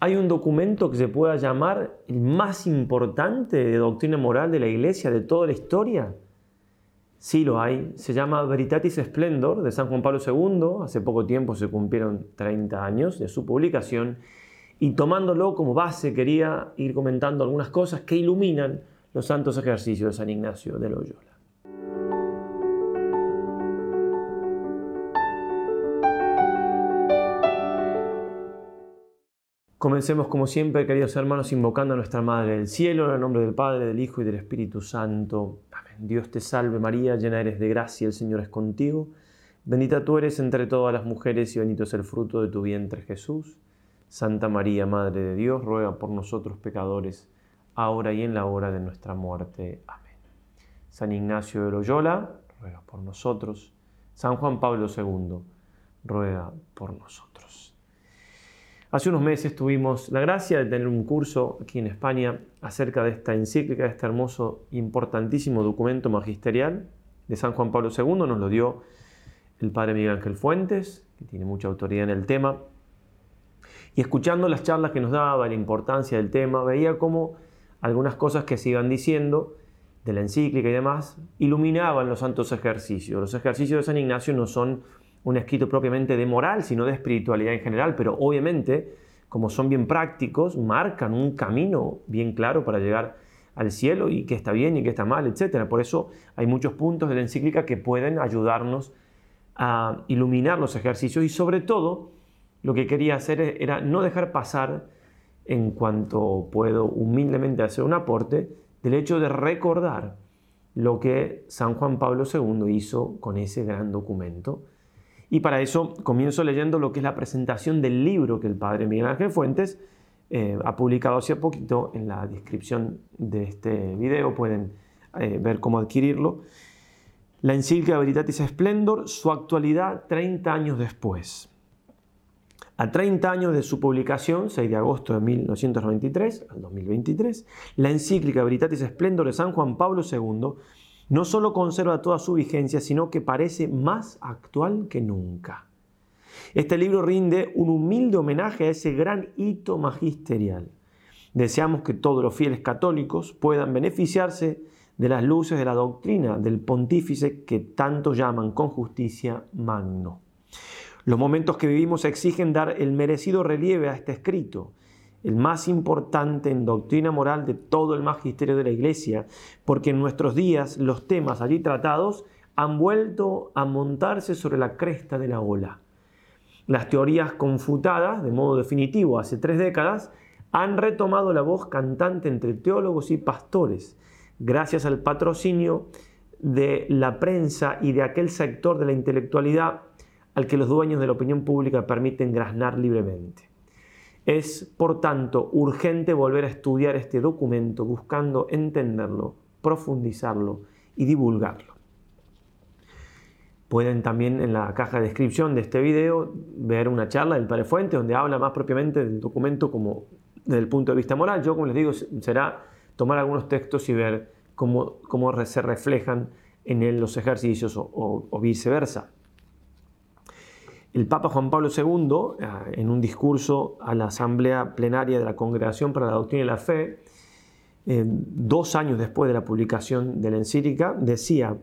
¿Hay un documento que se pueda llamar el más importante de doctrina moral de la Iglesia de toda la historia? Sí lo hay. Se llama Veritatis Splendor de San Juan Pablo II. Hace poco tiempo se cumplieron 30 años de su publicación. Y tomándolo como base quería ir comentando algunas cosas que iluminan los santos ejercicios de San Ignacio de Loyola. Comencemos como siempre, queridos hermanos, invocando a nuestra Madre del Cielo, en el nombre del Padre, del Hijo y del Espíritu Santo. Amén. Dios te salve María, llena eres de gracia, el Señor es contigo. Bendita tú eres entre todas las mujeres y bendito es el fruto de tu vientre Jesús. Santa María, Madre de Dios, ruega por nosotros pecadores, ahora y en la hora de nuestra muerte. Amén. San Ignacio de Loyola, ruega por nosotros. San Juan Pablo II, ruega por nosotros. Hace unos meses tuvimos la gracia de tener un curso aquí en España acerca de esta encíclica, de este hermoso, importantísimo documento magisterial de San Juan Pablo II. Nos lo dio el padre Miguel Ángel Fuentes, que tiene mucha autoridad en el tema. Y escuchando las charlas que nos daba, la importancia del tema, veía cómo algunas cosas que se iban diciendo de la encíclica y demás iluminaban los santos ejercicios. Los ejercicios de San Ignacio no son un escrito propiamente de moral, sino de espiritualidad en general, pero obviamente, como son bien prácticos, marcan un camino bien claro para llegar al cielo y que está bien y que está mal, etc. Por eso hay muchos puntos de la encíclica que pueden ayudarnos a iluminar los ejercicios y sobre todo lo que quería hacer era no dejar pasar en cuanto puedo humildemente hacer un aporte del hecho de recordar lo que San Juan Pablo II hizo con ese gran documento y para eso comienzo leyendo lo que es la presentación del libro que el padre Miguel Ángel Fuentes eh, ha publicado hace poquito. En la descripción de este video pueden eh, ver cómo adquirirlo. La encíclica Veritatis Splendor, su actualidad 30 años después. A 30 años de su publicación, 6 de agosto de 1993 al 2023, la encíclica Veritatis Splendor de San Juan Pablo II no solo conserva toda su vigencia, sino que parece más actual que nunca. Este libro rinde un humilde homenaje a ese gran hito magisterial. Deseamos que todos los fieles católicos puedan beneficiarse de las luces de la doctrina del pontífice que tanto llaman con justicia magno. Los momentos que vivimos exigen dar el merecido relieve a este escrito, el más importante en doctrina moral de todo el magisterio de la Iglesia, porque en nuestros días los temas allí tratados han vuelto a montarse sobre la cresta de la ola. Las teorías confutadas, de modo definitivo, hace tres décadas, han retomado la voz cantante entre teólogos y pastores, gracias al patrocinio de la prensa y de aquel sector de la intelectualidad al que los dueños de la opinión pública permiten graznar libremente. Es, por tanto, urgente volver a estudiar este documento buscando entenderlo, profundizarlo y divulgarlo. Pueden también en la caja de descripción de este video ver una charla del Padre donde habla más propiamente del documento como desde el punto de vista moral. Yo, como les digo, será tomar algunos textos y ver cómo, cómo se reflejan en los ejercicios o viceversa. El Papa Juan Pablo II, ah, en un discurso a la Asamblea Plenaria de la Congregación para la Doctrina y la Fe, eh, dos años después de la publicación de la encíclica, decía,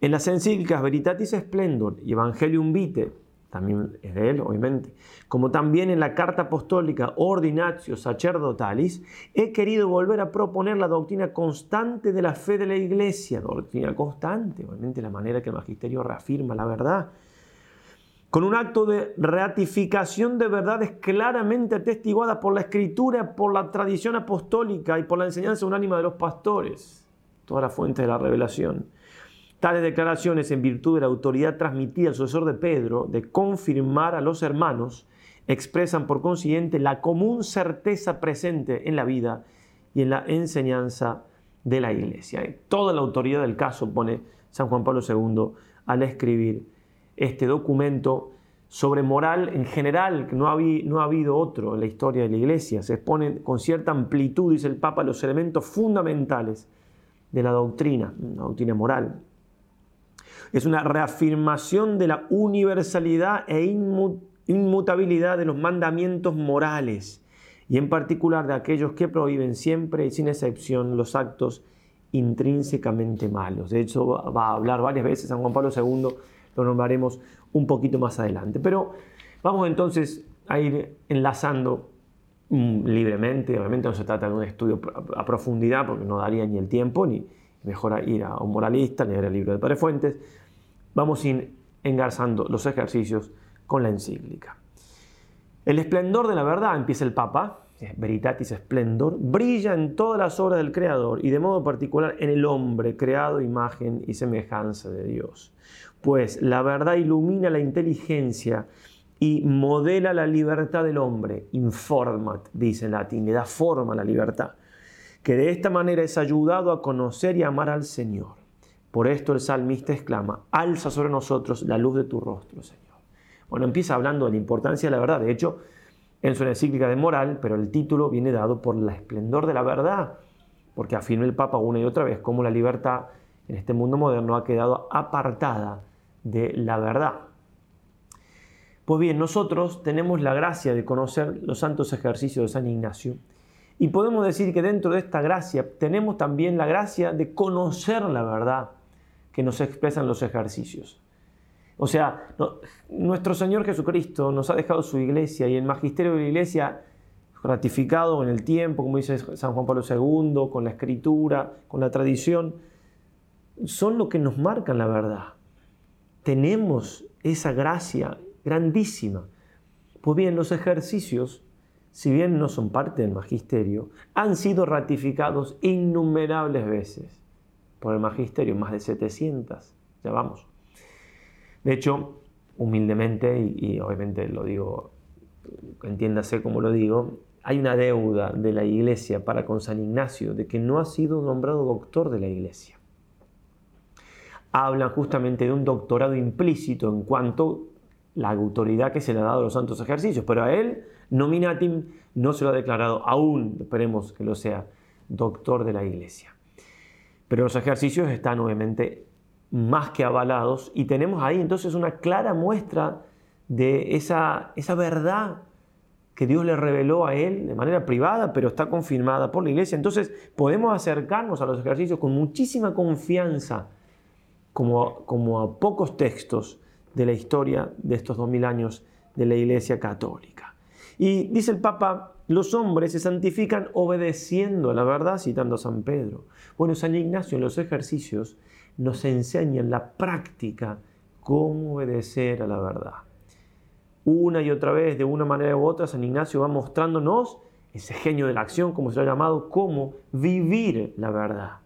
en las encíclicas Veritatis Splendor y Evangelium Vitae, también es de él, obviamente, como también en la carta apostólica Ordinatio Sacerdotalis, he querido volver a proponer la doctrina constante de la fe de la Iglesia, doctrina constante, obviamente la manera que el magisterio reafirma la verdad, con un acto de ratificación de verdades claramente atestiguadas por la escritura, por la tradición apostólica y por la enseñanza unánima de los pastores, toda la fuente de la revelación. Tales declaraciones, en virtud de la autoridad transmitida al sucesor de Pedro de confirmar a los hermanos, expresan por consiguiente la común certeza presente en la vida y en la enseñanza de la Iglesia. Toda la autoridad del caso pone San Juan Pablo II al escribir este documento sobre moral en general, que no ha, habido otro en la historia de la Iglesia. Se expone con cierta amplitud, dice el Papa, los elementos fundamentales de la doctrina, la doctrina moral. Es una reafirmación de la universalidad e inmutabilidad de los mandamientos morales y en particular de aquellos que prohíben siempre y sin excepción los actos intrínsecamente malos. De hecho, va a hablar varias veces San Juan Pablo II, lo nombraremos un poquito más adelante. Pero vamos entonces a ir enlazando mm, libremente, obviamente no se trata de un estudio a profundidad porque no daría ni el tiempo, ni mejor ir a un moralista, leer el libro de Padre Fuentes, vamos a ir engarzando los ejercicios con la encíclica. El esplendor de la verdad, empieza el Papa, Veritatis Splendor, brilla en todas las obras del Creador y de modo particular en el hombre, creado imagen y semejanza de Dios. Pues la verdad ilumina la inteligencia y modela la libertad del hombre, informat, dice en latín, le da forma a la libertad, que de esta manera es ayudado a conocer y amar al Señor. Por esto el salmista exclama, alza sobre nosotros la luz de tu rostro, Señor. Bueno, empieza hablando de la importancia de la verdad. De hecho, en su encíclica de moral, pero el título viene dado por la esplendor de la verdad, porque afirma el Papa una y otra vez cómo la libertad en este mundo moderno ha quedado apartada de la verdad. Pues bien, nosotros tenemos la gracia de conocer los santos ejercicios de San Ignacio y podemos decir que dentro de esta gracia tenemos también la gracia de conocer la verdad que nos expresan los ejercicios. O sea, nuestro Señor Jesucristo nos ha dejado su iglesia y el magisterio de la iglesia ratificado en el tiempo, como dice San Juan Pablo II, con la escritura, con la tradición, son lo que nos marcan la verdad. Tenemos esa gracia grandísima. Pues bien, los ejercicios, si bien no son parte del magisterio, han sido ratificados innumerables veces por el magisterio, más de 700, ya vamos. De hecho, humildemente, y, obviamente lo digo, entiéndase como lo digo, hay una deuda de la iglesia para con San Ignacio de que no ha sido nombrado doctor de la iglesia. Hablan justamente de un doctorado implícito en cuanto la autoridad que se le ha dado a los santos ejercicios, pero a él, nominatim, no se lo ha declarado aún, esperemos que lo sea, doctor de la iglesia. Pero los ejercicios están obviamente más que avalados y tenemos ahí entonces una clara muestra de esa, esa verdad que Dios le reveló a él de manera privada, pero está confirmada por la iglesia. Entonces podemos acercarnos a los ejercicios con muchísima confianza, como, a pocos textos de la historia de estos dos mil años de la iglesia católica. Y dice el Papa, los hombres se santifican obedeciendo a la verdad, citando a San Pedro. Bueno, San Ignacio en los ejercicios nos enseña en la práctica cómo obedecer a la verdad. Una y otra vez, de una manera u otra, San Ignacio va mostrándonos ese genio de la acción, como se lo ha llamado, cómo vivir la verdad.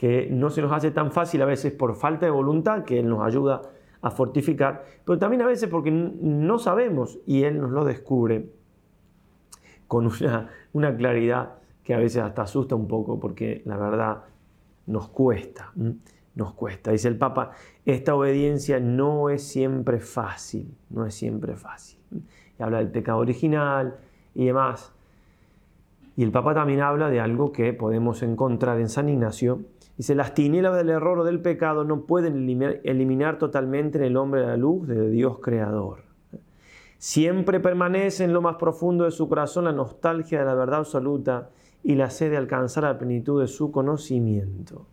Que no se nos hace tan fácil a veces por falta de voluntad, que Él nos ayuda a fortificar, pero también a veces porque no sabemos y Él nos lo descubre con una, una claridad que a veces hasta asusta un poco, porque la verdad nos cuesta, nos cuesta. Dice el Papa, esta obediencia no es siempre fácil, no es siempre fácil. Y habla del pecado original y demás. Y el Papa también habla de algo que podemos encontrar en San Ignacio. Dice, las tinieblas del error o del pecado no pueden eliminar, totalmente en el hombre la luz de Dios creador. Siempre permanece en lo más profundo de su corazón la nostalgia de la verdad absoluta y la sed de alcanzar la plenitud de su conocimiento.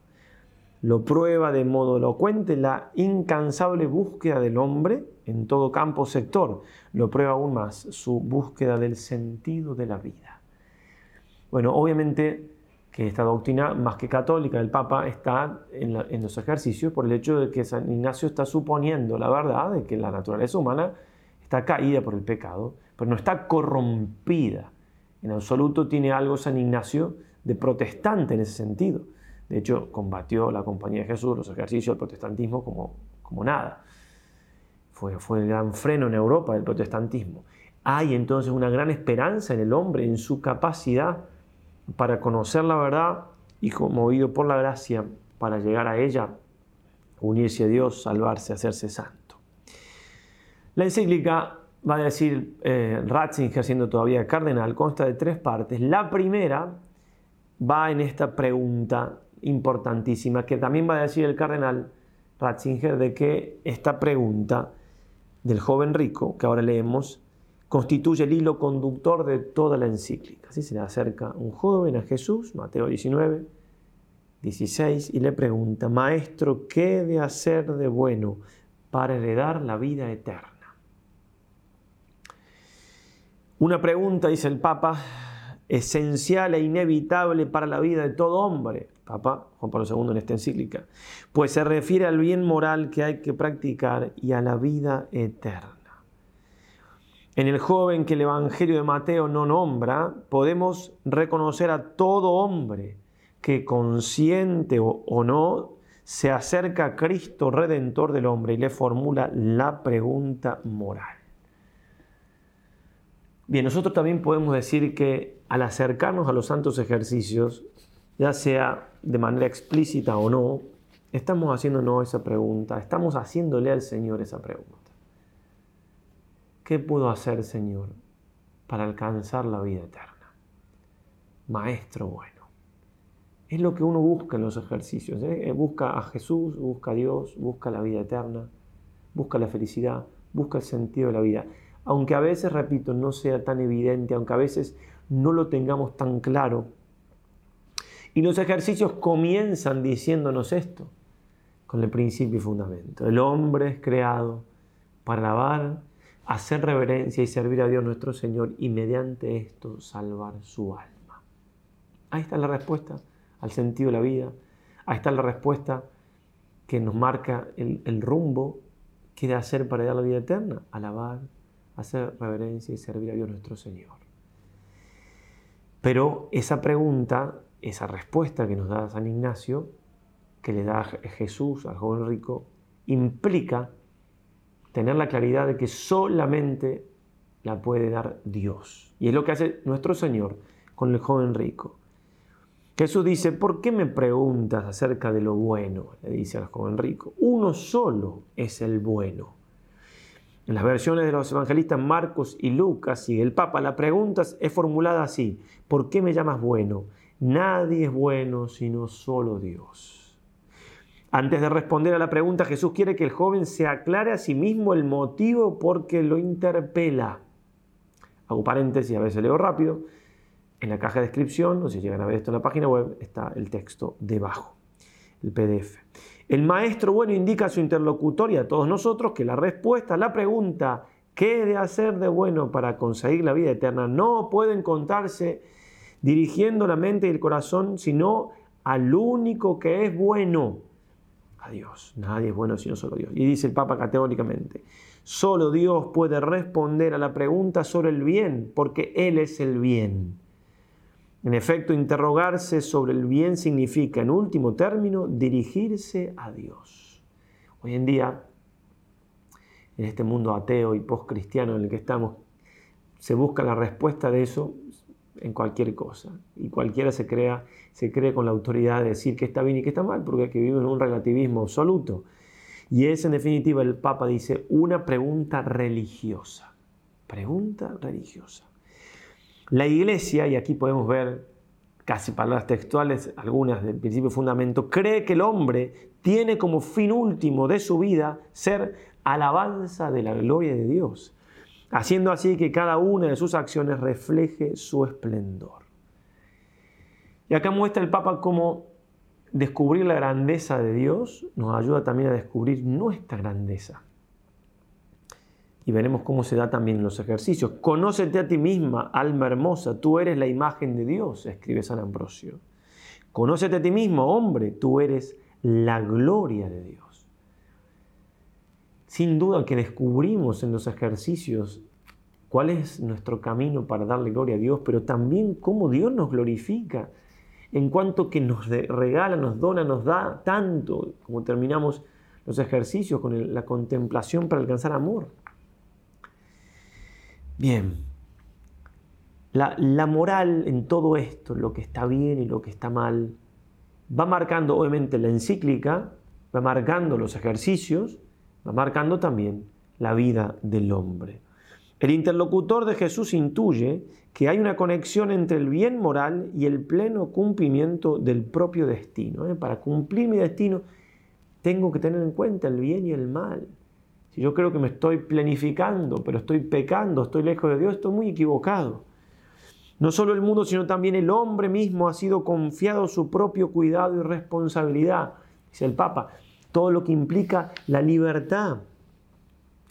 Lo prueba de modo elocuente la incansable búsqueda del hombre en todo campo sector. Lo prueba aún más su búsqueda del sentido de la vida. Bueno, obviamente que esta doctrina, más que católica del Papa, está en, los ejercicios por el hecho de que San Ignacio está suponiendo la verdad de que la naturaleza humana está caída por el pecado, pero no está corrompida en absoluto tiene algo San Ignacio de protestante en ese sentido. De hecho, combatió la Compañía de Jesús, los ejercicios del protestantismo como, como nada. Fue, fue el gran freno en Europa del protestantismo. Hay entonces una gran esperanza en el hombre, en su capacidad para conocer la verdad y, movido por la gracia, para llegar a ella, unirse a Dios, salvarse, hacerse santo. La encíclica va a decir eh, Ratzinger, siendo todavía cardenal, consta de tres partes. La primera va en esta pregunta importantísima, que también va a decir el cardenal Ratzinger, de que esta pregunta del joven rico, que ahora leemos, constituye el hilo conductor de toda la encíclica. Así se le acerca un joven a Jesús, Mateo 19, 16, y le pregunta, Maestro, ¿qué he de hacer de bueno para heredar la vida eterna? Una pregunta, dice el Papa, esencial e inevitable para la vida de todo hombre, Papa Juan Pablo II en esta encíclica, pues se refiere al bien moral que hay que practicar y a la vida eterna. En el joven que el Evangelio de Mateo no nombra, podemos reconocer a todo hombre que consciente o, no se acerca a Cristo Redentor del hombre y le formula la pregunta moral. Bien, nosotros también podemos decir que al acercarnos a los santos ejercicios, ya sea de manera explícita o no, estamos haciéndonos esa pregunta, estamos haciéndole al Señor esa pregunta. ¿Qué puedo hacer, Señor, para alcanzar la vida eterna? Maestro bueno. Es lo que uno busca en los ejercicios. ¿eh? Busca a Jesús, busca a Dios, busca la vida eterna, busca la felicidad, busca el sentido de la vida aunque a veces, repito, no sea tan evidente, aunque a veces no lo tengamos tan claro. Y los ejercicios comienzan diciéndonos esto, con el principio y fundamento. El hombre es creado para alabar, hacer reverencia y servir a Dios nuestro Señor y mediante esto salvar su alma. Ahí está la respuesta al sentido de la vida. Ahí está la respuesta que nos marca el, rumbo que de hacer para dar la vida eterna. Alabar, hacer reverencia y servir a Dios nuestro Señor. Pero esa pregunta, esa respuesta que nos da San Ignacio, que le da Jesús al joven rico, implica tener la claridad de que solamente la puede dar Dios. Y es lo que hace nuestro Señor con el joven rico. Jesús dice, ¿por qué me preguntas acerca de lo bueno? Le dice al joven rico. Uno solo es el bueno. En las versiones de los evangelistas Marcos y Lucas y el Papa, la pregunta es formulada así, ¿por qué me llamas bueno? Nadie es bueno sino solo Dios. Antes de responder a la pregunta, Jesús quiere que el joven se aclare a sí mismo el motivo por que lo interpela. Hago paréntesis, a veces leo rápido. En la caja de descripción, o si llegan a ver esto en la página web, está el texto debajo, el PDF. El maestro bueno indica a su interlocutor y a todos nosotros que la respuesta a la pregunta ¿qué he de hacer de bueno para conseguir la vida eterna? no puede encontrarse dirigiendo la mente y el corazón, sino al único que es bueno, a Dios. Nadie es bueno sino solo Dios. Y dice el Papa categóricamente, solo Dios puede responder a la pregunta sobre el bien, porque Él es el bien. En efecto, interrogarse sobre el bien significa, en último término, dirigirse a Dios. Hoy en día, en este mundo ateo y postcristiano en el que estamos, se busca la respuesta de eso en cualquier cosa. Y cualquiera se, crea, se cree con la autoridad de decir que está bien y que está mal, porque es que vive un relativismo absoluto. Y es, en definitiva, el Papa dice, una pregunta religiosa. Pregunta religiosa. La iglesia, y aquí podemos ver casi palabras textuales, algunas del principio fundamento, cree que el hombre tiene como fin último de su vida ser alabanza de la gloria de Dios, haciendo así que cada una de sus acciones refleje su esplendor. Y acá muestra el Papa cómo descubrir la grandeza de Dios nos ayuda también a descubrir nuestra grandeza y veremos cómo se da también en los ejercicios. Conócete a ti misma, alma hermosa, tú eres la imagen de Dios, escribe San Ambrosio. Conócete a ti mismo, hombre, tú eres la gloria de Dios. Sin duda que descubrimos en los ejercicios cuál es nuestro camino para darle gloria a Dios, pero también cómo Dios nos glorifica en cuanto que nos regala, nos dona, nos da tanto, como terminamos los ejercicios con la contemplación para alcanzar amor. Bien, la, moral en todo esto, lo que está bien y lo que está mal, va marcando obviamente la encíclica, va marcando los ejercicios, va marcando también la vida del hombre. El interlocutor de Jesús intuye que hay una conexión entre el bien moral y el pleno cumplimiento del propio destino. ¿eh? Para cumplir mi destino tengo que tener en cuenta el bien y el mal. Si yo creo que me estoy planificando, pero estoy pecando, estoy lejos de Dios, estoy muy equivocado. No solo el mundo, sino también el hombre mismo ha sido confiado su propio cuidado y responsabilidad, dice el Papa, todo lo que implica la libertad.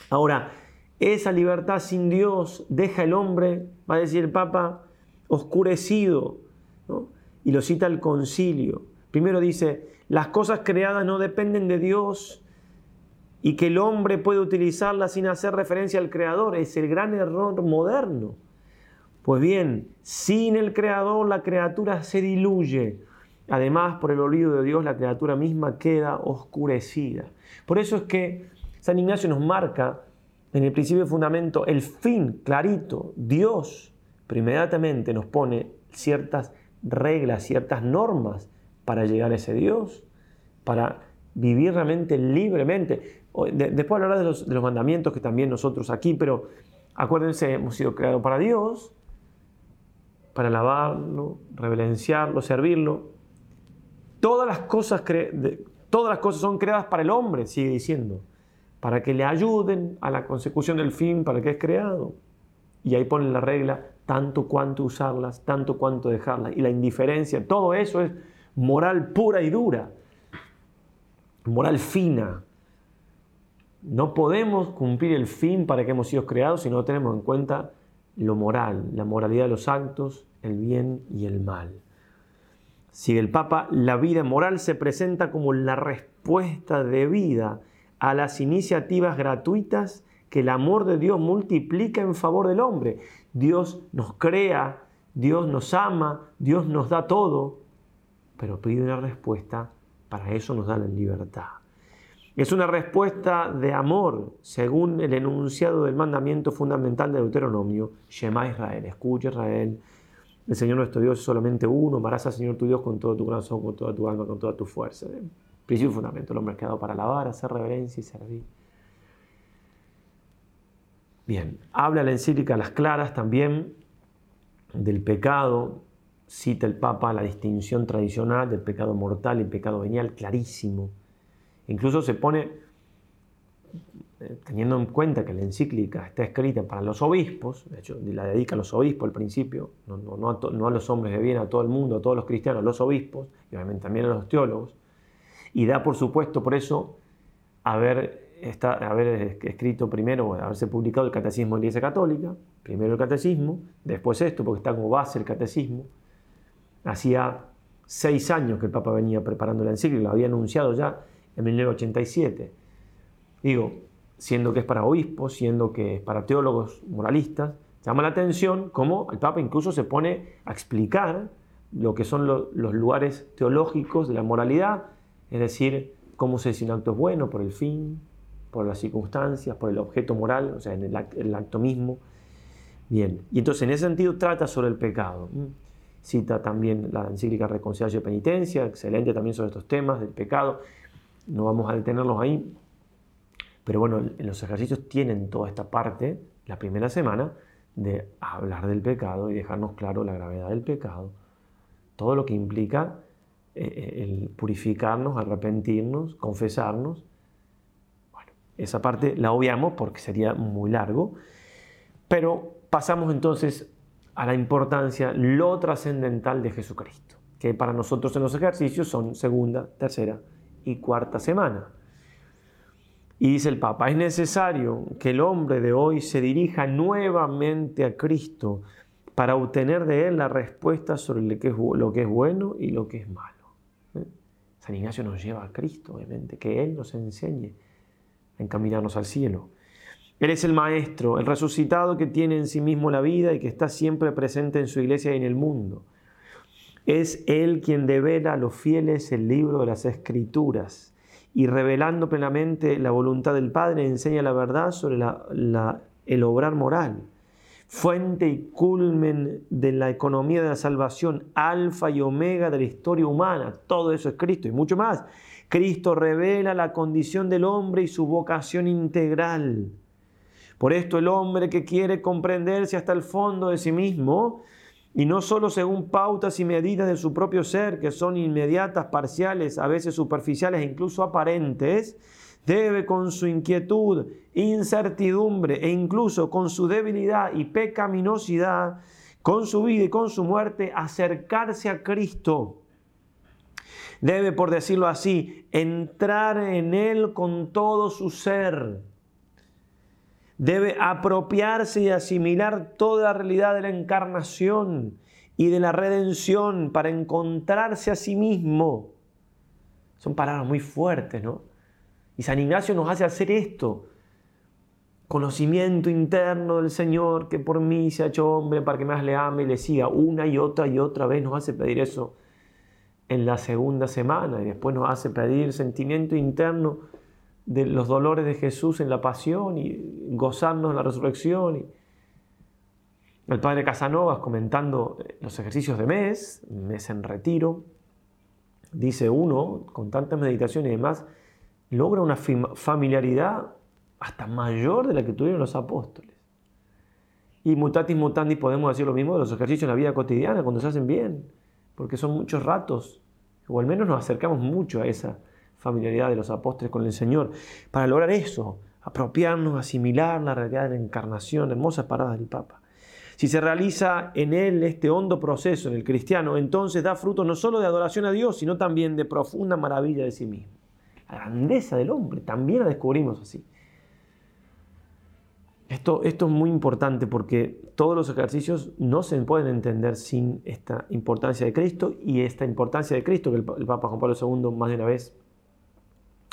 Ahora, esa libertad sin Dios deja el hombre, va a decir el Papa, oscurecido. Y lo cita el concilio. Primero dice, las cosas creadas no dependen de Dios y que el hombre puede utilizarlas sin hacer referencia al Creador. Es el gran error moderno. Pues bien, sin el Creador la criatura se diluye. Además, por el olvido de Dios, la criatura misma queda oscurecida. Por eso es que San Ignacio nos marca en el principio de fundamento el fin clarito. Dios, pero nos pone ciertas reglas, ciertas normas para llegar a ese Dios, para vivir realmente libremente. Después hablará de los, de los mandamientos que también nosotros aquí, pero acuérdense, hemos sido creados para Dios, para alabarlo, reverenciarlo, servirlo. Todas las cosas, son creadas para el hombre, sigue diciendo, para que le ayuden a la consecución del fin para que es creado. Y ahí ponen la regla, tanto cuanto usarlas, tanto cuanto dejarlas. Y la indiferencia, todo eso es moral pura y dura, moral fina. No podemos cumplir el fin para que hemos sido creados si no tenemos en cuenta lo moral, la moralidad de los actos, el bien y el mal. Sigue el Papa, la vida moral se presenta como la respuesta de vida a las iniciativas gratuitas que el amor de Dios multiplica en favor del hombre. Dios nos crea, Dios nos ama, Dios nos da todo, pero pide una respuesta, para eso nos da la libertad. Es una respuesta de amor, según el enunciado del mandamiento fundamental de Deuteronomio, Shema Israel, escucha Israel, el Señor nuestro Dios es solamente uno, amarás al Señor tu Dios con todo tu corazón, con toda tu alma, con toda tu fuerza. Principio y fundamento, el hombre ha quedado para alabar, hacer reverencia y servir. Bien, habla la encíclica a las claras también del pecado, cita el Papa la distinción tradicional del pecado mortal y pecado venial, clarísimo. Incluso se pone, teniendo en cuenta que la encíclica está escrita para los obispos, de hecho la dedica a los obispos al principio, no, a, los hombres de bien, a todo el mundo, a todos los cristianos, a los obispos, y obviamente también a los teólogos, y da por supuesto por eso haber, haber escrito primero, haberse publicado el Catecismo de la Iglesia Católica, primero el Catecismo, después esto, porque está como base el Catecismo, Hacía seis años que el Papa venía preparando la encíclica, lo había anunciado ya en 1987. Digo, siendo que es para obispos, siendo que es para teólogos moralistas, llama la atención cómo el Papa incluso se pone a explicar lo que son los lugares teológicos de la moralidad, es decir, cómo se dice un acto es bueno por el fin, por las circunstancias, por el objeto moral, o sea, en el, acto mismo. Bien, y entonces en ese sentido trata sobre el pecado. Cita también la encíclica Reconciliación y Penitencia, excelente también sobre estos temas del pecado. No vamos a detenerlos ahí. Pero bueno, en los ejercicios tienen toda esta parte, la primera semana, de hablar del pecado y dejarnos claro la gravedad del pecado. Todo lo que implica eh, eh, el purificarnos, arrepentirnos, confesarnos. Bueno, esa parte la obviamos porque sería muy largo. Pero pasamos entonces a la importancia, lo trascendental de Jesucristo, que para nosotros en los ejercicios son segunda, tercera y cuarta semana. Y dice el Papa, es necesario que el hombre de hoy se dirija nuevamente a Cristo para obtener de él la respuesta sobre lo que es, bueno y lo que es malo. ¿Eh? San Ignacio nos lleva a Cristo, obviamente, que Él nos enseñe a encaminarnos al cielo. Él es el Maestro, el resucitado que tiene en sí mismo la vida y que está siempre presente en su iglesia y en el mundo. Es Él quien devela a los fieles el libro de las Escrituras y revelando plenamente la voluntad del Padre enseña la verdad sobre el obrar moral. Fuente y culmen de la economía de la salvación, alfa y omega de la historia humana. Todo eso es Cristo y mucho más. Cristo revela la condición del hombre y su vocación integral. Por esto el hombre que quiere comprenderse hasta el fondo de sí mismo, y no solo según pautas y medidas de su propio ser, que son inmediatas, parciales, a veces superficiales e incluso aparentes, debe con su inquietud, incertidumbre e incluso con su debilidad y pecaminosidad, con su vida y con su muerte, acercarse a Cristo. Debe, por decirlo así, entrar en Él con todo su ser. Debe apropiarse y asimilar toda la realidad de la encarnación y de la redención para encontrarse a sí mismo. Son palabras muy fuertes, ¿no? Y San Ignacio nos hace hacer esto. Conocimiento interno del Señor que por mí se ha hecho hombre para que más le ame y le siga. Una y otra y otra vez nos hace pedir eso en la segunda semana y después nos hace pedir sentimiento interno de los dolores de Jesús en la pasión y gozarnos en la resurrección. Y el padre Casanovas comentando los ejercicios de mes, mes en retiro, dice uno, con tanta meditación y demás, logra una familiaridad hasta mayor de la que tuvieron los apóstoles. Y mutatis mutandis podemos decir lo mismo de los ejercicios en la vida cotidiana, cuando se hacen bien, porque son muchos ratos, o al menos nos acercamos mucho a esa familiaridad de los apóstoles con el Señor. Para lograr eso, apropiarnos, asimilar la realidad de la encarnación, hermosas paradas del Papa. Si se realiza en él este hondo proceso, en el cristiano, entonces da fruto no solo de adoración a Dios, sino también de profunda maravilla de sí mismo. La grandeza del hombre también la descubrimos así. Esto, esto, es muy importante porque todos los ejercicios no se pueden entender sin esta importancia de Cristo y esta importancia de Cristo que el, el Papa Juan Pablo II más de una vez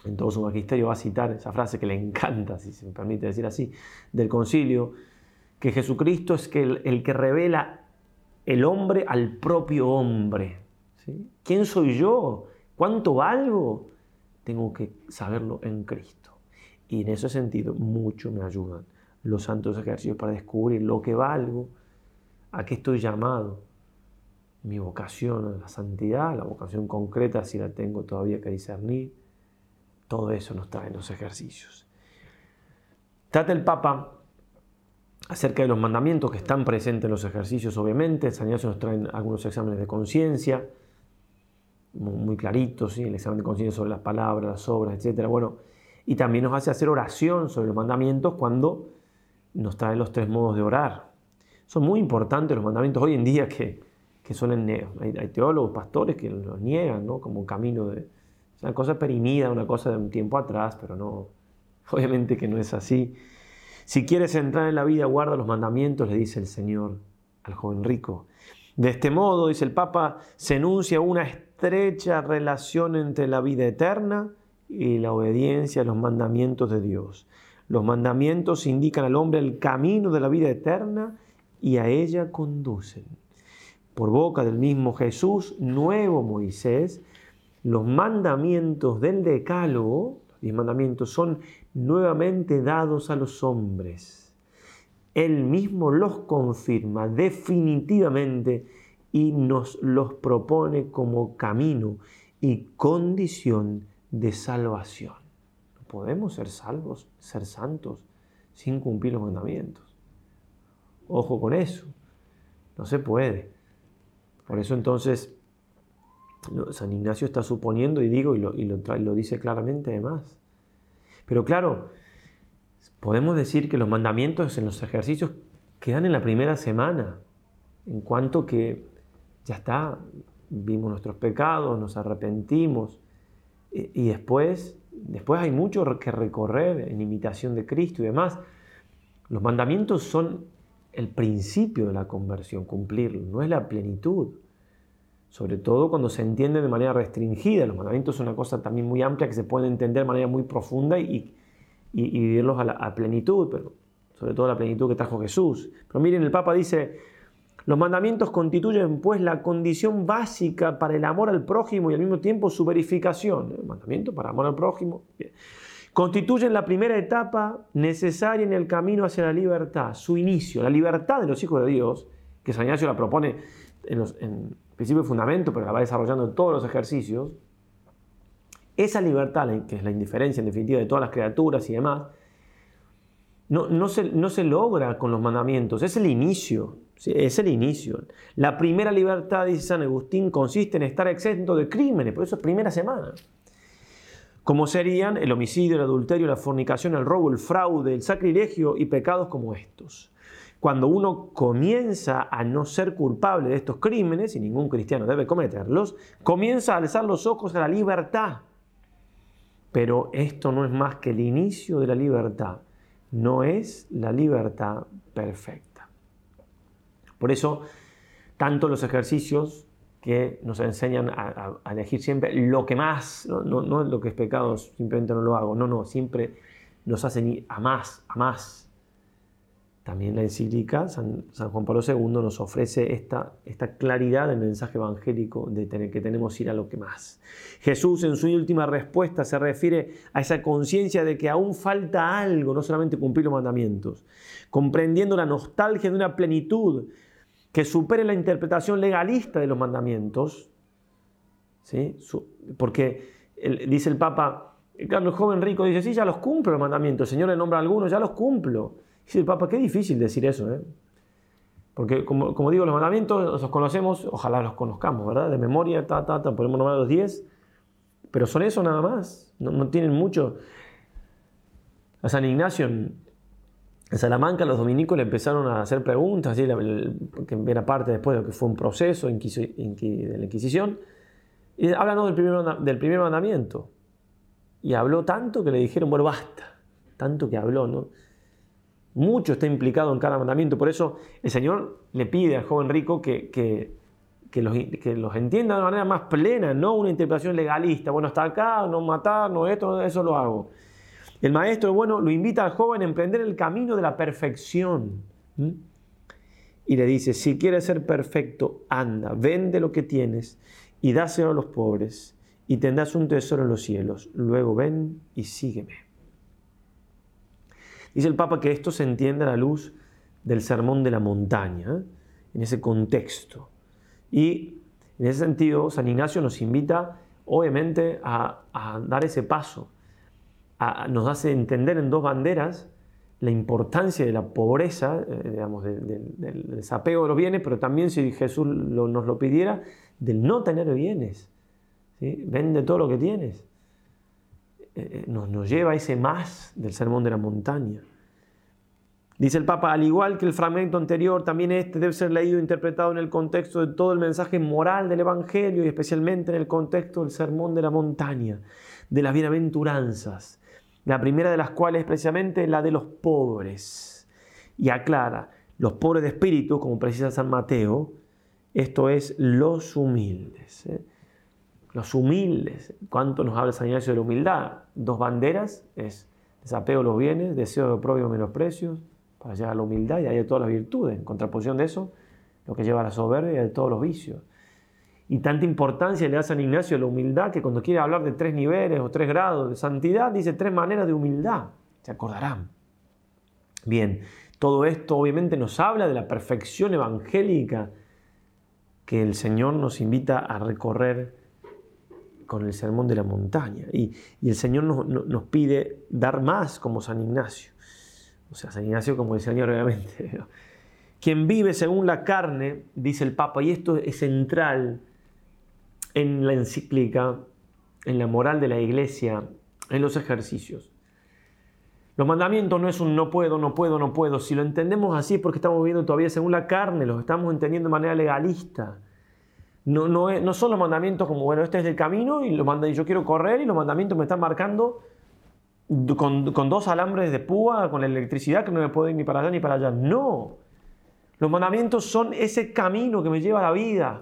en todo su magisterio va a citar esa frase que le encanta, si se me permite decir así, del concilio, que Jesucristo es que el, que revela el hombre al propio hombre. ¿Quién soy yo? ¿Cuánto valgo? Tengo que saberlo en Cristo. Y en ese sentido mucho me ayudan los santos ejercicios para descubrir lo que valgo, a qué estoy llamado, mi vocación a la santidad, la vocación concreta si la tengo todavía que discernir todo eso nos trae los ejercicios. Trata el Papa acerca de los mandamientos que están presentes en los ejercicios, obviamente. San Ignacio nos trae algunos exámenes de conciencia, muy claritos, ¿sí? el examen de conciencia sobre las palabras, las obras, etc. Bueno, y también nos hace hacer oración sobre los mandamientos cuando nos trae los tres modos de orar. Son muy importantes los mandamientos hoy en día que, que suelen, hay, hay teólogos, pastores que los niegan ¿no? como camino de, una cosa perimida, una cosa de un tiempo atrás, pero no, obviamente que no es así. Si quieres entrar en la vida, guarda los mandamientos, le dice el Señor al joven rico. De este modo, dice el Papa, se enuncia una estrecha relación entre la vida eterna y la obediencia a los mandamientos de Dios. Los mandamientos indican al hombre el camino de la vida eterna y a ella conducen. Por boca del mismo Jesús, nuevo Moisés, los mandamientos del decálogo, los diez mandamientos, son nuevamente dados a los hombres. Él mismo los confirma definitivamente y nos los propone como camino y condición de salvación. No podemos ser salvos, ser santos, sin cumplir los mandamientos. Ojo con eso, no se puede. Por eso entonces San Ignacio está suponiendo, y digo, y lo, dice claramente además. Pero claro, podemos decir que los mandamientos en los ejercicios quedan en la primera semana, en cuanto que ya está, vimos nuestros pecados, nos arrepentimos, y, después, después hay mucho que recorrer en imitación de Cristo y demás. Los mandamientos son el principio de la conversión, cumplirlo, no es la plenitud sobre todo cuando se entiende de manera restringida. Los mandamientos son una cosa también muy amplia que se puede entender de manera muy profunda y, vivirlos a, la, plenitud, pero sobre todo la plenitud que trajo Jesús. Pero miren, el Papa dice, los mandamientos constituyen pues la condición básica para el amor al prójimo y al mismo tiempo su verificación. El mandamiento para amor al prójimo. Constituyen la primera etapa necesaria en el camino hacia la libertad, su inicio, la libertad de los hijos de Dios, que San Ignacio la propone en, los, en, principio y fundamento, pero la va desarrollando en todos los ejercicios, esa libertad, que es la indiferencia en definitiva de todas las criaturas y demás, no, no, se, no se, logra con los mandamientos, es el inicio, es el inicio. La primera libertad, dice San Agustín, consiste en estar exento de crímenes, por eso es primera semana. como serían el homicidio, el adulterio, la fornicación, el robo, el fraude, el sacrilegio y pecados como estos. Cuando uno comienza a no ser culpable de estos crímenes, y ningún cristiano debe cometerlos, comienza a alzar los ojos a la libertad. Pero esto no es más que el inicio de la libertad, no es la libertad perfecta. Por eso, tanto los ejercicios que nos enseñan a, elegir siempre lo que más, no, no, es lo que es pecado, simplemente no lo hago, no, no, siempre nos hacen ir a más, a más. También la encíclica San, Juan Pablo II nos ofrece esta, esta claridad del mensaje evangélico de tener, que tenemos ir a lo que más. Jesús en su última respuesta se refiere a esa conciencia de que aún falta algo, no solamente cumplir los mandamientos, comprendiendo la nostalgia de una plenitud que supere la interpretación legalista de los mandamientos, ¿sí? porque dice el Papa, claro, el joven rico dice, sí, ya los cumplo los mandamientos, el Señor le nombra a algunos, ya los cumplo. Dice el Papa, qué difícil decir eso, ¿eh? Porque como, digo, los mandamientos los conocemos, ojalá los conozcamos, ¿verdad? De memoria, ta, ta, ta, podemos nombrar los 10, pero son eso nada más, no, tienen mucho. A San Ignacio en Salamanca los dominicos le empezaron a hacer preguntas, que era parte después de lo que fue un proceso de la Inquisición, y primer, del primer mandamiento. Y habló tanto que le dijeron, bueno, basta, tanto que habló, ¿no? Mucho está implicado en cada mandamiento, por eso el Señor le pide al joven rico que, que, los, que los entienda de manera más plena, no una interpretación legalista, bueno, hasta acá, no matar, no esto, eso lo hago. El maestro, bueno, lo invita al joven a emprender el camino de la perfección. Y le dice, si quieres ser perfecto, anda, vende lo que tienes y dáselo a los pobres y tendrás un tesoro en los cielos. Luego ven y sígueme. Dice el Papa que esto se entiende a la luz del sermón de la montaña, en ese contexto. Y en ese sentido, San Ignacio nos invita, obviamente, a, dar ese paso nos hace entender en dos banderas la importancia de la pobreza, eh, digamos, del, desapego de los bienes, pero también si Jesús nos lo pidiera, del no tener bienes. Vende todo lo que tienes. Eh, eh, nos, lleva a ese más del sermón de la montaña. Dice el Papa, al igual que el fragmento anterior, también este debe ser leído e interpretado en el contexto de todo el mensaje moral del Evangelio y especialmente en el contexto del sermón de la montaña, de las bienaventuranzas, la primera de las cuales es precisamente la de los pobres. Y aclara, los pobres de espíritu, como precisa San Mateo, esto es los humildes. ¿eh? Los humildes. ¿Cuánto nos habla San Ignacio de la humildad? Dos banderas, es desapego de los bienes, deseo de oprobio menosprecios, para llegar a la humildad y hay de todas las virtudes. En contraposición de eso, lo que lleva a la soberbia y de todos los vicios. Y tanta importancia le da San Ignacio a la humildad que cuando quiere hablar de tres niveles o tres grados de santidad, dice tres maneras de humildad. Se acordarán. Bien, todo esto obviamente nos habla de la perfección evangélica que el Señor nos invita a recorrer con el sermón de la montaña. Y, el Señor nos, nos, pide dar más como San Ignacio. O sea, San Ignacio como el Señor obviamente. Quien vive según la carne, dice el Papa, y esto es central, en la encíclica, en la moral de la iglesia, en los ejercicios. Los mandamientos no es un no puedo, no puedo, no puedo. Si lo entendemos así es porque estamos viviendo todavía según la carne, los estamos entendiendo de manera legalista. No, no, son los mandamientos como, bueno, este es el camino y, lo manda, yo quiero correr y los mandamientos me están marcando con, con dos alambres de púa, con la electricidad que no me puedo ir ni para allá ni para allá. No. Los mandamientos son ese camino que me lleva a la vida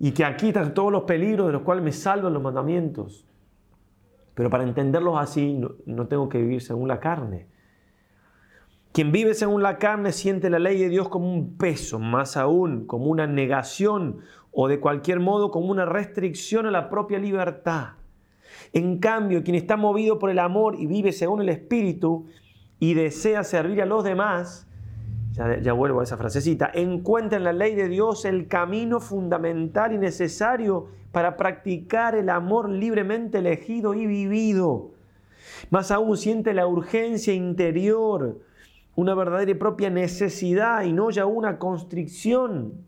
y que aquí están todos los peligros de los cuales me salvan los mandamientos. Pero para entenderlos así no, tengo que vivir según la carne. Quien vive según la carne siente la ley de Dios como un peso, más aún como una negación o de cualquier modo como una restricción a la propia libertad. En cambio, quien está movido por el amor y vive según el Espíritu y desea servir a los demás, ya, vuelvo a esa frasecita, encuentra en la ley de Dios el camino fundamental y necesario para practicar el amor libremente elegido y vivido. Más aún siente la urgencia interior, una verdadera y propia necesidad y no ya una constricción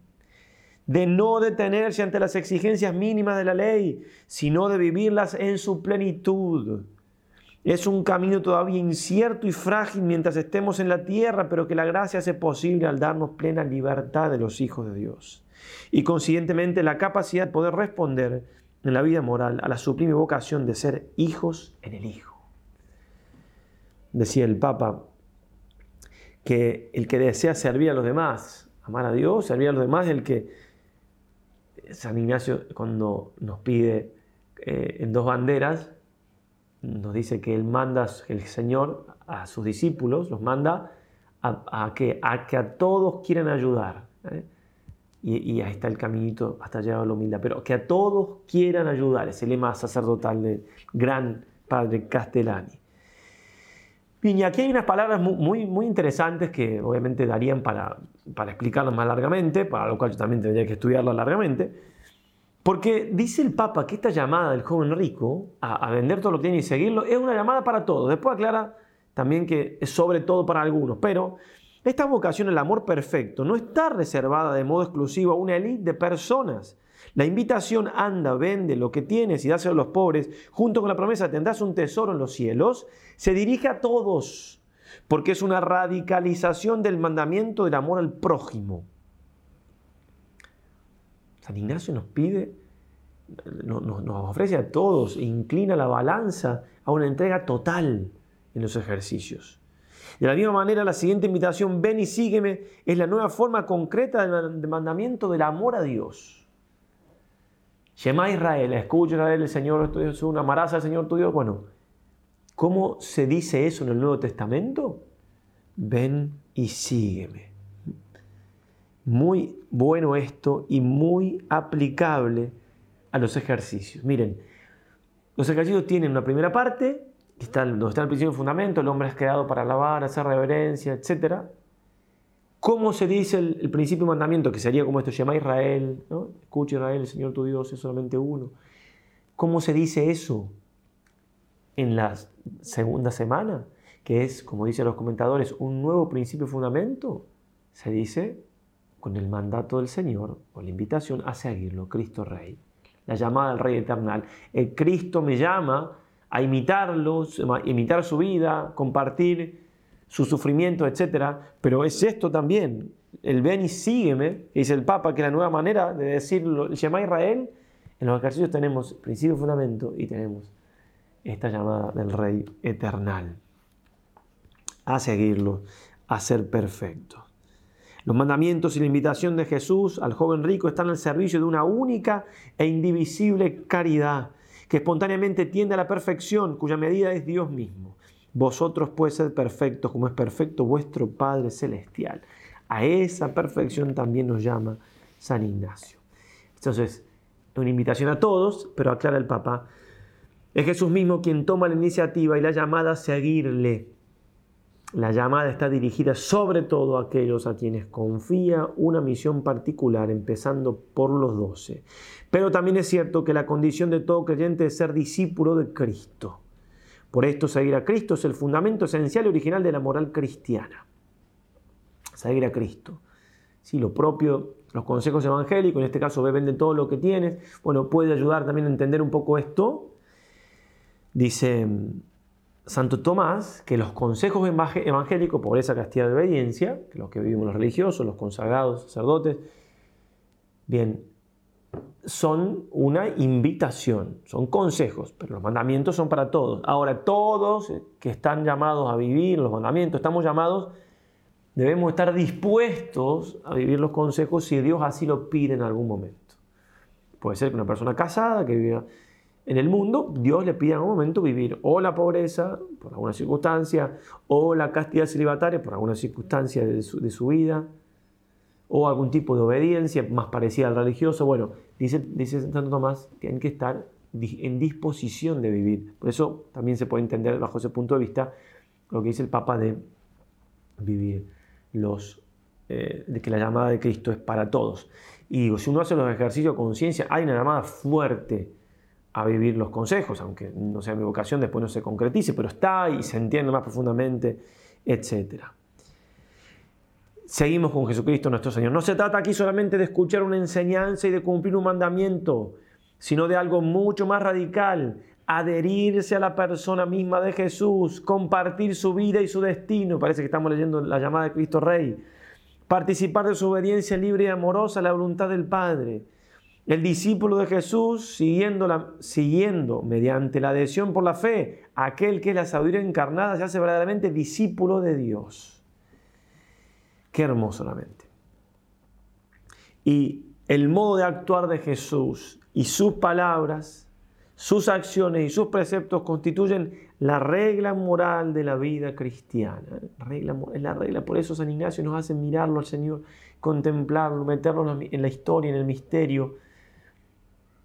de no detenerse ante las exigencias mínimas de la ley, sino de vivirlas en su plenitud. Es un camino todavía incierto y frágil mientras estemos en la tierra, pero que la gracia hace posible al darnos plena libertad de los hijos de Dios. Y consiguientemente la capacidad de poder responder en la vida moral a la sublime vocación de ser hijos en el Hijo. Decía el Papa que el que desea servir a los demás, amar a Dios, servir a los demás, el que San Ignacio cuando nos pide eh, en dos banderas, nos dice que él manda, el Señor a sus discípulos, los manda a, que, a que a todos quieran ayudar. ¿eh? Y, ahí está el caminito hasta llegar a la humildad. Pero que a todos quieran ayudar, es el lema sacerdotal del gran padre Castellani. Y aquí hay unas palabras muy, muy interesantes que obviamente darían para, para explicarlas más largamente, para lo cual yo también tendría que estudiarlas largamente. Porque dice el Papa que esta llamada del joven rico a, a, vender todo lo que tiene y seguirlo es una llamada para todos. Después aclara también que es sobre todo para algunos, pero esta vocación al amor perfecto no está reservada de modo exclusivo a una élite de personas. La invitación anda, vende lo que tienes y dáselo a los pobres, junto con la promesa tendrás un tesoro en los cielos, se dirige a todos, porque es una radicalización del mandamiento del amor al prójimo. San Ignacio nos pide, nos, nos ofrece a todos, inclina la balanza a una entrega total en los ejercicios. De la misma manera, la siguiente invitación, ven y sígueme, es la nueva forma concreta del mandamiento del amor a Dios. Shema Israel, escucha Israel, el Señor es una amarás al Señor tu Dios. Bueno, ¿cómo se dice eso en el Nuevo Testamento? Ven y sígueme. Muy bueno esto y muy aplicable a los ejercicios. Miren, los ejercicios tienen una primera parte donde está el principio fundamento, el hombre es creado para alabar, hacer reverencia, etc. ¿Cómo se dice el, principio mandamiento? Que sería como esto, llama Israel, ¿no? escucha Israel, el Señor tu Dios es solamente uno. ¿Cómo se dice eso en la segunda semana? Que es, como dicen los comentadores, un nuevo principio fundamento. Se dice con el mandato del Señor o la invitación a seguirlo, Cristo Rey. La llamada al Rey Eternal. El Cristo me llama a imitarlos, imitar su vida, compartir su sufrimiento, etc. Pero es esto también, el ven y sígueme, que dice el Papa, que la nueva manera de decirlo, el llama a Israel, en los ejercicios tenemos principio fundamento y tenemos esta llamada del Rey eternal a seguirlo, a ser perfecto. Los mandamientos y la invitación de Jesús al joven rico están al servicio de una única e indivisible caridad que espontáneamente tiende a la perfección, cuya medida es Dios mismo. Vosotros podéis ser perfectos como es perfecto vuestro Padre Celestial. A esa perfección también nos llama San Ignacio. Entonces, una invitación a todos, pero aclara el Papa, es Jesús mismo quien toma la iniciativa y la llamada a seguirle. La llamada está dirigida sobre todo a aquellos a quienes confía una misión particular, empezando por los doce. Pero también es cierto que la condición de todo creyente es ser discípulo de Cristo. Por esto seguir a Cristo es el fundamento esencial y original de la moral cristiana. Seguir a Cristo. Sí, lo propio, los consejos evangélicos, en este caso ve, vende todo lo que tienes. Bueno, puede ayudar también a entender un poco esto. Dice Santo Tomás que los consejos evangélicos, pobreza, castidad de obediencia, que los que vivimos los religiosos, los consagrados, sacerdotes, bien, son una invitación, son consejos, pero los mandamientos son para todos. Ahora, todos que están llamados a vivir los mandamientos, estamos llamados, debemos estar dispuestos a vivir los consejos si Dios así lo pide en algún momento. Puede ser que una persona casada que viva en el mundo, Dios le pide en algún momento vivir o la pobreza por alguna circunstancia, o la castidad celibataria por alguna circunstancia de su, de su vida, o algún tipo de obediencia más parecida al religioso. Bueno, dice, dice Santo Tomás hay que estar en disposición de vivir. Por eso también se puede entender bajo ese punto de vista lo que dice el Papa de vivir los, eh, de que la llamada de Cristo es para todos. Y digo, si uno hace los ejercicios de conciencia, hay una llamada fuerte a vivir los consejos, aunque no sea mi vocación, después no se concretice, pero está y se entiende más profundamente, etcétera. Seguimos con Jesucristo nuestro Señor. No se trata aquí solamente de escuchar una enseñanza y de cumplir un mandamiento, sino de algo mucho más radical, adherirse a la persona misma de Jesús, compartir su vida y su destino. Parece que estamos leyendo la llamada de Cristo Rey. Participar de su obediencia libre y amorosa a la voluntad del Padre. El discípulo de Jesús, siguiendo, siguiendo mediante la adhesión por la fe, aquel que es la sabiduría encarnada, se hace verdaderamente discípulo de Dios. Qué hermoso la mente. Y el modo de actuar de Jesús y sus palabras, sus acciones y sus preceptos constituyen la regla moral de la vida cristiana. Es la regla, por eso San Ignacio nos hace mirarlo al Señor, contemplarlo, meterlo en la historia, en el misterio.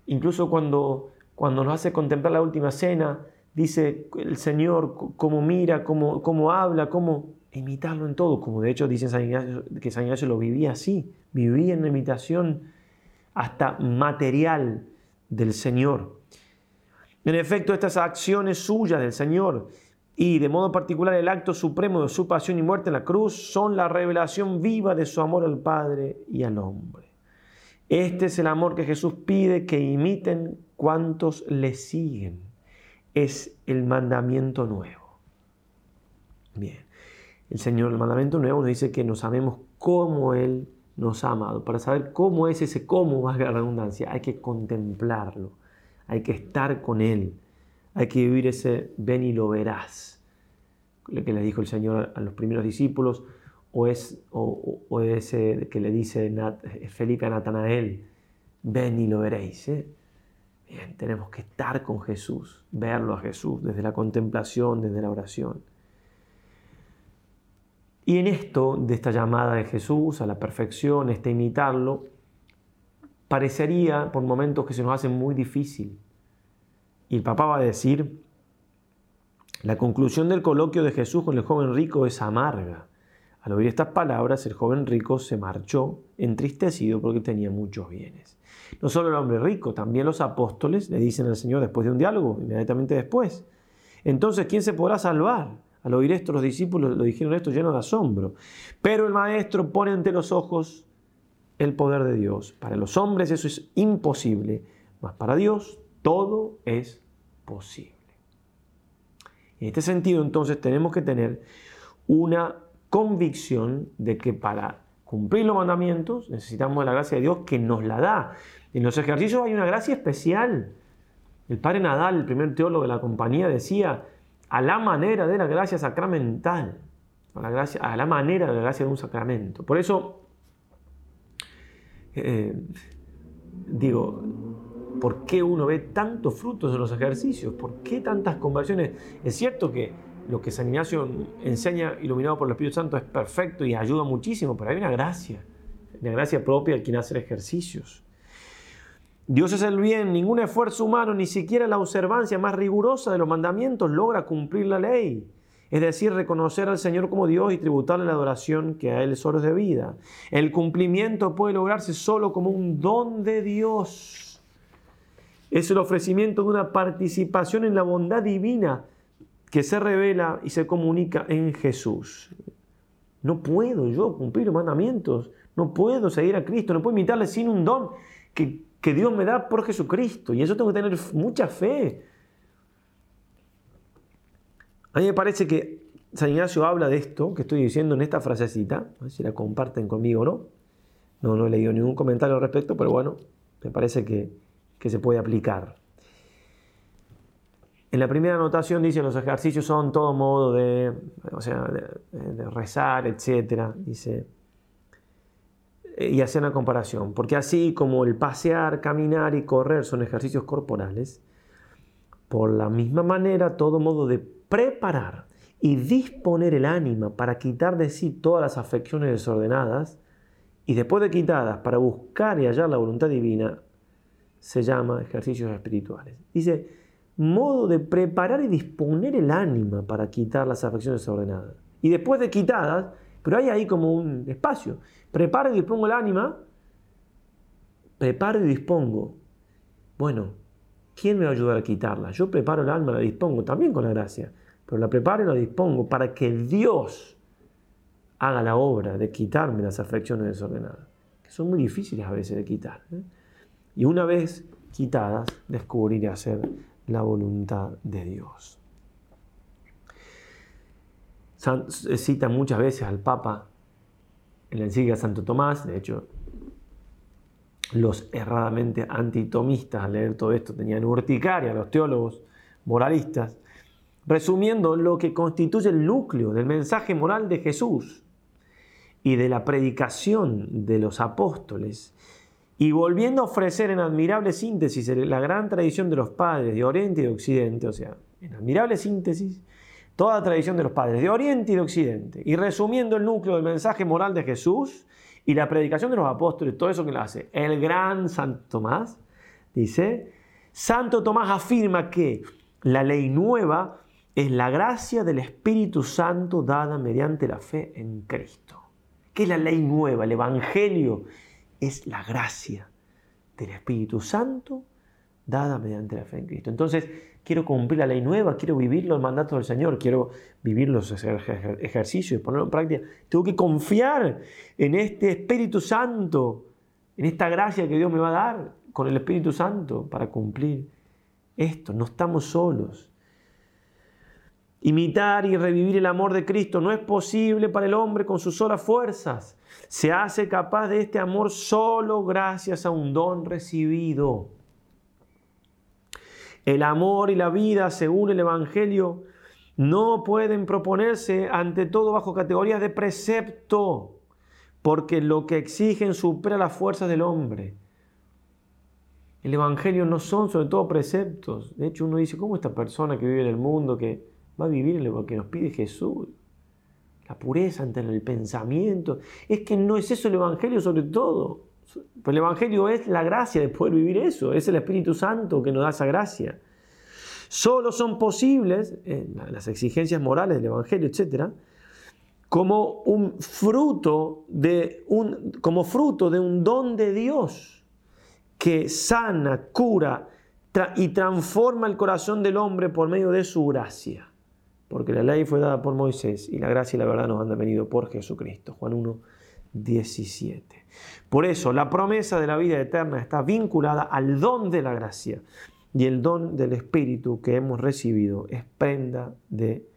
Incluso cuando, cuando nos hace contemplar la última cena, dice el Señor cómo mira, cómo, cómo habla, cómo imitarlo en todo, como de hecho dicen que San Ignacio lo vivía así, vivía en la imitación hasta material del Señor. En efecto, estas acciones suyas del Señor y de modo particular el acto supremo de su pasión y muerte en la cruz son la revelación viva de su amor al Padre y al hombre. Este es el amor que Jesús pide que imiten cuantos le siguen. Es el mandamiento nuevo. Bien. El Señor, el mandamiento nuevo, nos dice que nos amemos como Él nos ha amado. Para saber cómo es ese cómo, más la redundancia, hay que contemplarlo, hay que estar con Él, hay que vivir ese ven y lo verás, lo que le dijo el Señor a los primeros discípulos, o es o, ese que le dice Felipe a Natanael, ven y lo veréis. ¿eh? Bien, tenemos que estar con Jesús, verlo a Jesús desde la contemplación, desde la oración. Y en esto, de esta llamada de Jesús a la perfección, este imitarlo, parecería por momentos que se nos hace muy difícil. Y el papá va a decir, la conclusión del coloquio de Jesús con el joven rico es amarga. Al oír estas palabras, el joven rico se marchó entristecido porque tenía muchos bienes. No solo el hombre rico, también los apóstoles le dicen al Señor después de un diálogo, inmediatamente después. Entonces, ¿quién se podrá salvar? Al oír esto, los discípulos lo dijeron esto lleno de asombro. Pero el maestro pone ante los ojos el poder de Dios. Para los hombres eso es imposible, mas para Dios todo es posible. En este sentido, entonces, tenemos que tener una convicción de que para cumplir los mandamientos necesitamos la gracia de Dios que nos la da. En los ejercicios hay una gracia especial. El padre Nadal, el primer teólogo de la compañía, decía, a la manera de la gracia sacramental, a la, gracia, a la manera de la gracia de un sacramento. Por eso, eh, digo, ¿por qué uno ve tantos frutos en los ejercicios? ¿Por qué tantas conversiones? Es cierto que lo que San Ignacio enseña, iluminado por el Espíritu Santo, es perfecto y ayuda muchísimo, pero hay una gracia, una gracia propia de quien hace ejercicios. Dios es el bien, ningún esfuerzo humano, ni siquiera la observancia más rigurosa de los mandamientos logra cumplir la ley. Es decir, reconocer al Señor como Dios y tributarle la adoración que a Él solo es de vida. El cumplimiento puede lograrse solo como un don de Dios. Es el ofrecimiento de una participación en la bondad divina que se revela y se comunica en Jesús. No puedo yo cumplir los mandamientos, no puedo seguir a Cristo, no puedo imitarle sin un don que que Dios me da por Jesucristo. Y eso tengo que tener mucha fe. A mí me parece que San Ignacio habla de esto que estoy diciendo en esta frasecita. A ver si la comparten conmigo o no. No, no he leído ningún comentario al respecto, pero bueno, me parece que, se puede aplicar. En la primera anotación dice los ejercicios son todo modo de, o sea, de, de rezar, etc. Dice, y hacer una comparación, porque así como el pasear, caminar y correr son ejercicios corporales, por la misma manera todo modo de preparar y disponer el ánima para quitar de sí todas las afecciones desordenadas y después de quitadas para buscar y hallar la voluntad divina, se llama ejercicios espirituales. Dice, modo de preparar y disponer el ánima para quitar las afecciones desordenadas. Y después de quitadas, pero hay ahí como un espacio. Preparo y dispongo el ánima. Preparo y dispongo. Bueno, ¿quién me va a ayudar a quitarla? Yo preparo el alma, la dispongo también con la gracia. Pero la preparo y la dispongo para que Dios haga la obra de quitarme las afecciones desordenadas, que son muy difíciles a veces de quitar. ¿eh? Y una vez quitadas, descubriré hacer la voluntad de Dios. Cita muchas veces al Papa en la encíclica Santo Tomás, de hecho, los erradamente antitomistas al leer todo esto tenían urticaria, los teólogos moralistas, resumiendo lo que constituye el núcleo del mensaje moral de Jesús y de la predicación de los apóstoles, y volviendo a ofrecer en admirable síntesis la gran tradición de los padres de Oriente y de Occidente, o sea, en admirable síntesis, toda tradición de los padres de Oriente y de Occidente, y resumiendo el núcleo del mensaje moral de Jesús y la predicación de los apóstoles, todo eso que lo hace el gran Santo Tomás, dice, Santo Tomás afirma que la ley nueva es la gracia del Espíritu Santo dada mediante la fe en Cristo. ¿Qué es la ley nueva? El Evangelio es la gracia del Espíritu Santo dada mediante la fe en Cristo. Entonces, quiero cumplir la ley nueva, quiero vivir los mandatos del Señor, quiero vivir los ejercicios, ponerlo en práctica. Tengo que confiar en este Espíritu Santo, en esta gracia que Dios me va a dar con el Espíritu Santo para cumplir esto. No estamos solos. Imitar y revivir el amor de Cristo no es posible para el hombre con sus solas fuerzas. Se hace capaz de este amor solo gracias a un don recibido. El amor y la vida, según el Evangelio, no pueden proponerse ante todo bajo categorías de precepto, porque lo que exigen supera las fuerzas del hombre. El Evangelio no son sobre todo preceptos. De hecho, uno dice, ¿cómo esta persona que vive en el mundo, que va a vivir lo que nos pide Jesús? La pureza ante el pensamiento. Es que no es eso el Evangelio sobre todo. Pero el Evangelio es la gracia de poder vivir eso. Es el Espíritu Santo que nos da esa gracia. Solo son posibles eh, las exigencias morales del Evangelio, etc., como un fruto de un, como fruto de un don de Dios que sana, cura y transforma el corazón del hombre por medio de su gracia. Porque la ley fue dada por Moisés y la gracia y la verdad nos han venido por Jesucristo. Juan 1, 17. Por eso la promesa de la vida eterna está vinculada al don de la gracia y el don del Espíritu que hemos recibido es prenda de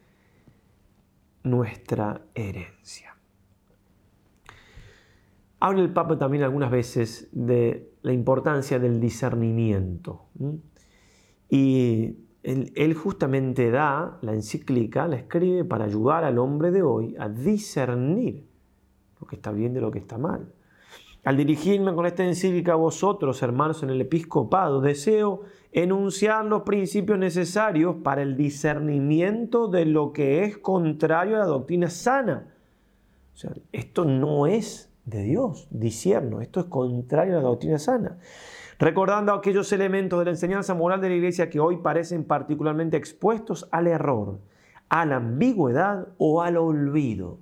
nuestra herencia. Habla el Papa también algunas veces de la importancia del discernimiento. Y él, justamente da la encíclica, la escribe para ayudar al hombre de hoy a discernir lo que está bien de lo que está mal. Al dirigirme con esta encíclica a vosotros, hermanos, en el episcopado, deseo enunciar los principios necesarios para el discernimiento de lo que es contrario a la doctrina sana. O sea, esto no es de Dios, disierno. Esto es contrario a la doctrina sana. Recordando aquellos elementos de la enseñanza moral de la iglesia que hoy parecen particularmente expuestos al error, a la ambigüedad o al olvido.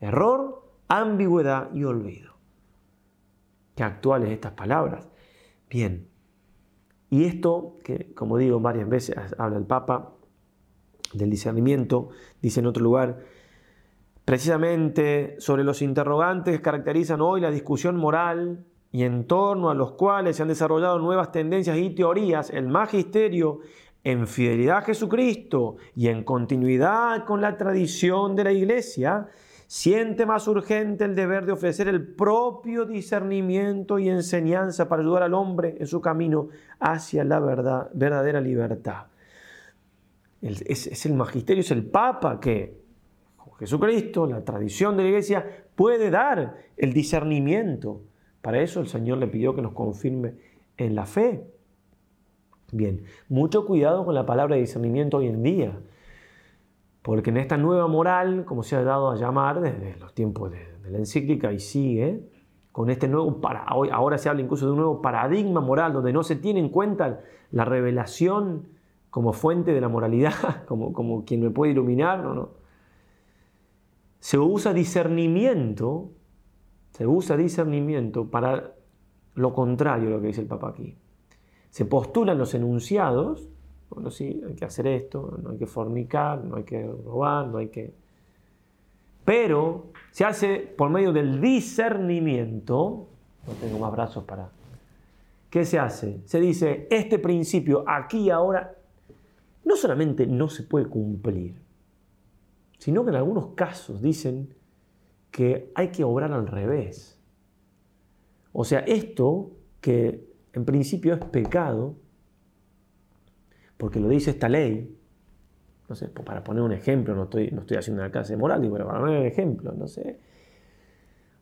Error, ambigüedad y olvido. Qué actuales estas palabras. Bien. Y esto, que como digo varias veces, habla el Papa del discernimiento, dice en otro lugar, Precisamente sobre los interrogantes que caracterizan hoy la discusión moral y en torno a los cuales se han desarrollado nuevas tendencias y teorías, el magisterio, en fidelidad a Jesucristo y en continuidad con la tradición de la Iglesia, siente más urgente el deber de ofrecer el propio discernimiento y enseñanza para ayudar al hombre en su camino hacia la verdad, verdadera libertad. Es, el magisterio, es el Papa que Jesucristo, la tradición de la iglesia, puede dar el discernimiento. Para eso el Señor le pidió que nos confirme en la fe. Bien, mucho cuidado con la palabra discernimiento hoy en día, porque en esta nueva moral, como se ha dado a llamar desde los tiempos de, la encíclica y sigue, con este nuevo, ahora se habla incluso de un nuevo paradigma moral, donde no se tiene en cuenta la revelación como fuente de la moralidad, como, como quien me puede iluminar, se usa discernimiento, se usa discernimiento para lo contrario a lo que dice el Papa aquí. Se postulan los enunciados, bueno, sí, hay que hacer esto, no hay que fornicar, no hay que robar, no hay que... Pero Se hace por medio del discernimiento. No tengo más brazos para... ¿Qué se hace? Se dice, este principio aquí y ahora no solamente no se puede cumplir, sino que en algunos casos dicen que hay que obrar al revés. O sea, esto que en principio es pecado, porque lo dice esta ley, no sé, para poner un ejemplo, no estoy, no estoy haciendo una clase moral, pero para poner un ejemplo, no sé,